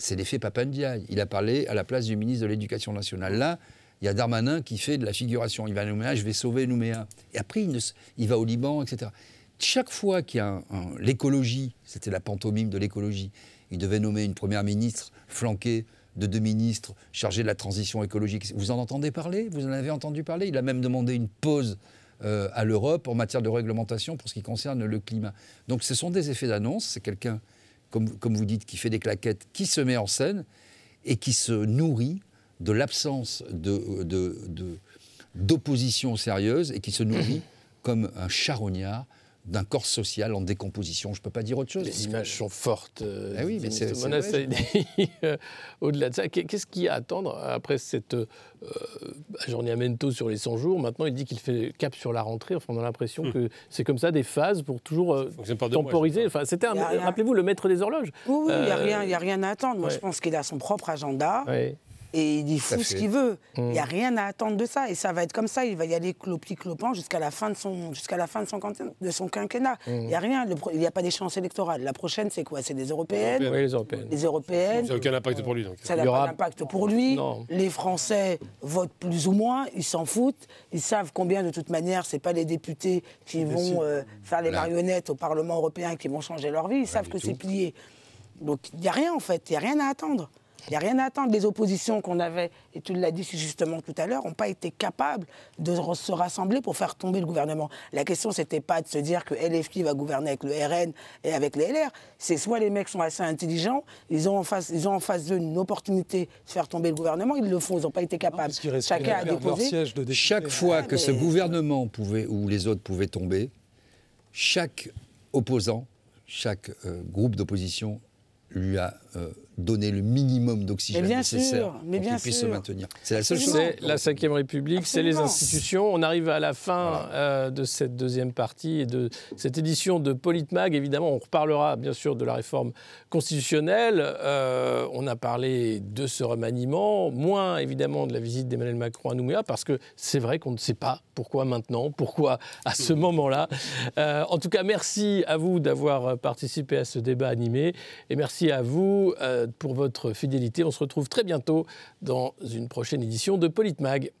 c'est l'effet Papandiaï. Il a parlé à la place du ministre de l'Éducation nationale. Là, il y a Darmanin qui fait de la figuration. Il va à Nouméa, je vais sauver Nouméa. Et après, il, il va au Liban, etc. Chaque fois qu'il y a l'écologie, c'était la pantomime de l'écologie, il devait nommer une première ministre flanquée de deux ministres chargés de la transition écologique. Vous en entendez parler? Vous en avez entendu parler? Il a même demandé une pause euh, à l'Europe en matière de réglementation pour ce qui concerne le climat. Donc ce sont des effets d'annonce. C'est quelqu'un, comme, comme vous dites, qui fait des claquettes, qui se met en scène et qui se nourrit de l'absence de- de- de- d'opposition sérieuse et qui se nourrit [clears throat] comme un charognard d'un corps social en décomposition. Je ne peux pas dire autre chose. Les images sont fortes. euh, Ah oui, mais c'est-. [laughs] Euh, Au-delà de ça, qu'est- qu'est-ce qu'il y a à attendre après cette euh, aggiornamento sur les 100 jours? Maintenant, il dit qu'il fait cap sur la rentrée. Enfin, on a l'impression Hmm. que c'est comme ça des phases pour toujours euh, temporiser. Enfin, c'était rappelez-vous le maître des horloges. Oui, oui, il n'y a, Euh, a rien à attendre. Moi, ouais. je pense qu'il a son propre agenda. Ouais. Et il fout ce qu'il veut. Il Mm. n'y a rien à attendre de ça. Et ça va être comme ça. Il va y aller clopi clopant jusqu'à la fin de son, jusqu'à la fin de son, quinquennat- de son quinquennat. Mm. Il n'y a rien. Il n'y a pas d'échéance électorale. La prochaine, c'est quoi? C'est des européennes? Oui, les européennes. Les européennes. Ça n'a aucun impact pour lui. Donc. Ça n'a aura- pas d'impact pour lui. Non. Les Français votent plus ou moins, ils s'en foutent. Ils savent combien, de toute manière, c'est pas les députés qui vont euh, faire les Là. marionnettes au Parlement européen qui vont changer leur vie. Ils savent que tout. c'est plié. Donc il n'y a rien, en fait. Il n'y a rien à attendre. Il n'y a rien à attendre. Les oppositions qu'on avait, et tu l'as dit justement tout à l'heure, n'ont pas été capables de se rassembler pour faire tomber le gouvernement. La question, c'était pas de se dire que LFI va gouverner avec le RN et avec les LR. C'est soit les mecs sont assez intelligents, ils ont en face, ils ont en face d'eux une opportunité de faire tomber le gouvernement, ils le font, ils n'ont pas été capables. Chacun a déposé. siège de député. Chaque fois que ce gouvernement pouvait, ou les autres pouvaient tomber, chaque opposant, chaque euh, groupe d'opposition lui a euh, donné le minimum d'oxygène Mais bien nécessaire sûr, mais pour bien qu'il puisse sûr. se maintenir. C'est la seule chose. C'est la Ve République, c'est les institutions. On arrive à la fin euh, de cette deuxième partie et de cette édition de Politmag. Évidemment, on reparlera bien sûr de la réforme constitutionnelle. Euh, on a parlé de ce remaniement, moins évidemment de la visite d'Emmanuel Macron à Nouméa, parce que c'est vrai qu'on ne sait pas pourquoi maintenant, pourquoi à ce moment-là. Euh, en tout cas, merci à vous d'avoir participé à ce débat animé et merci à vous euh, pour votre fidélité. On se retrouve très bientôt dans une prochaine édition de Politmag.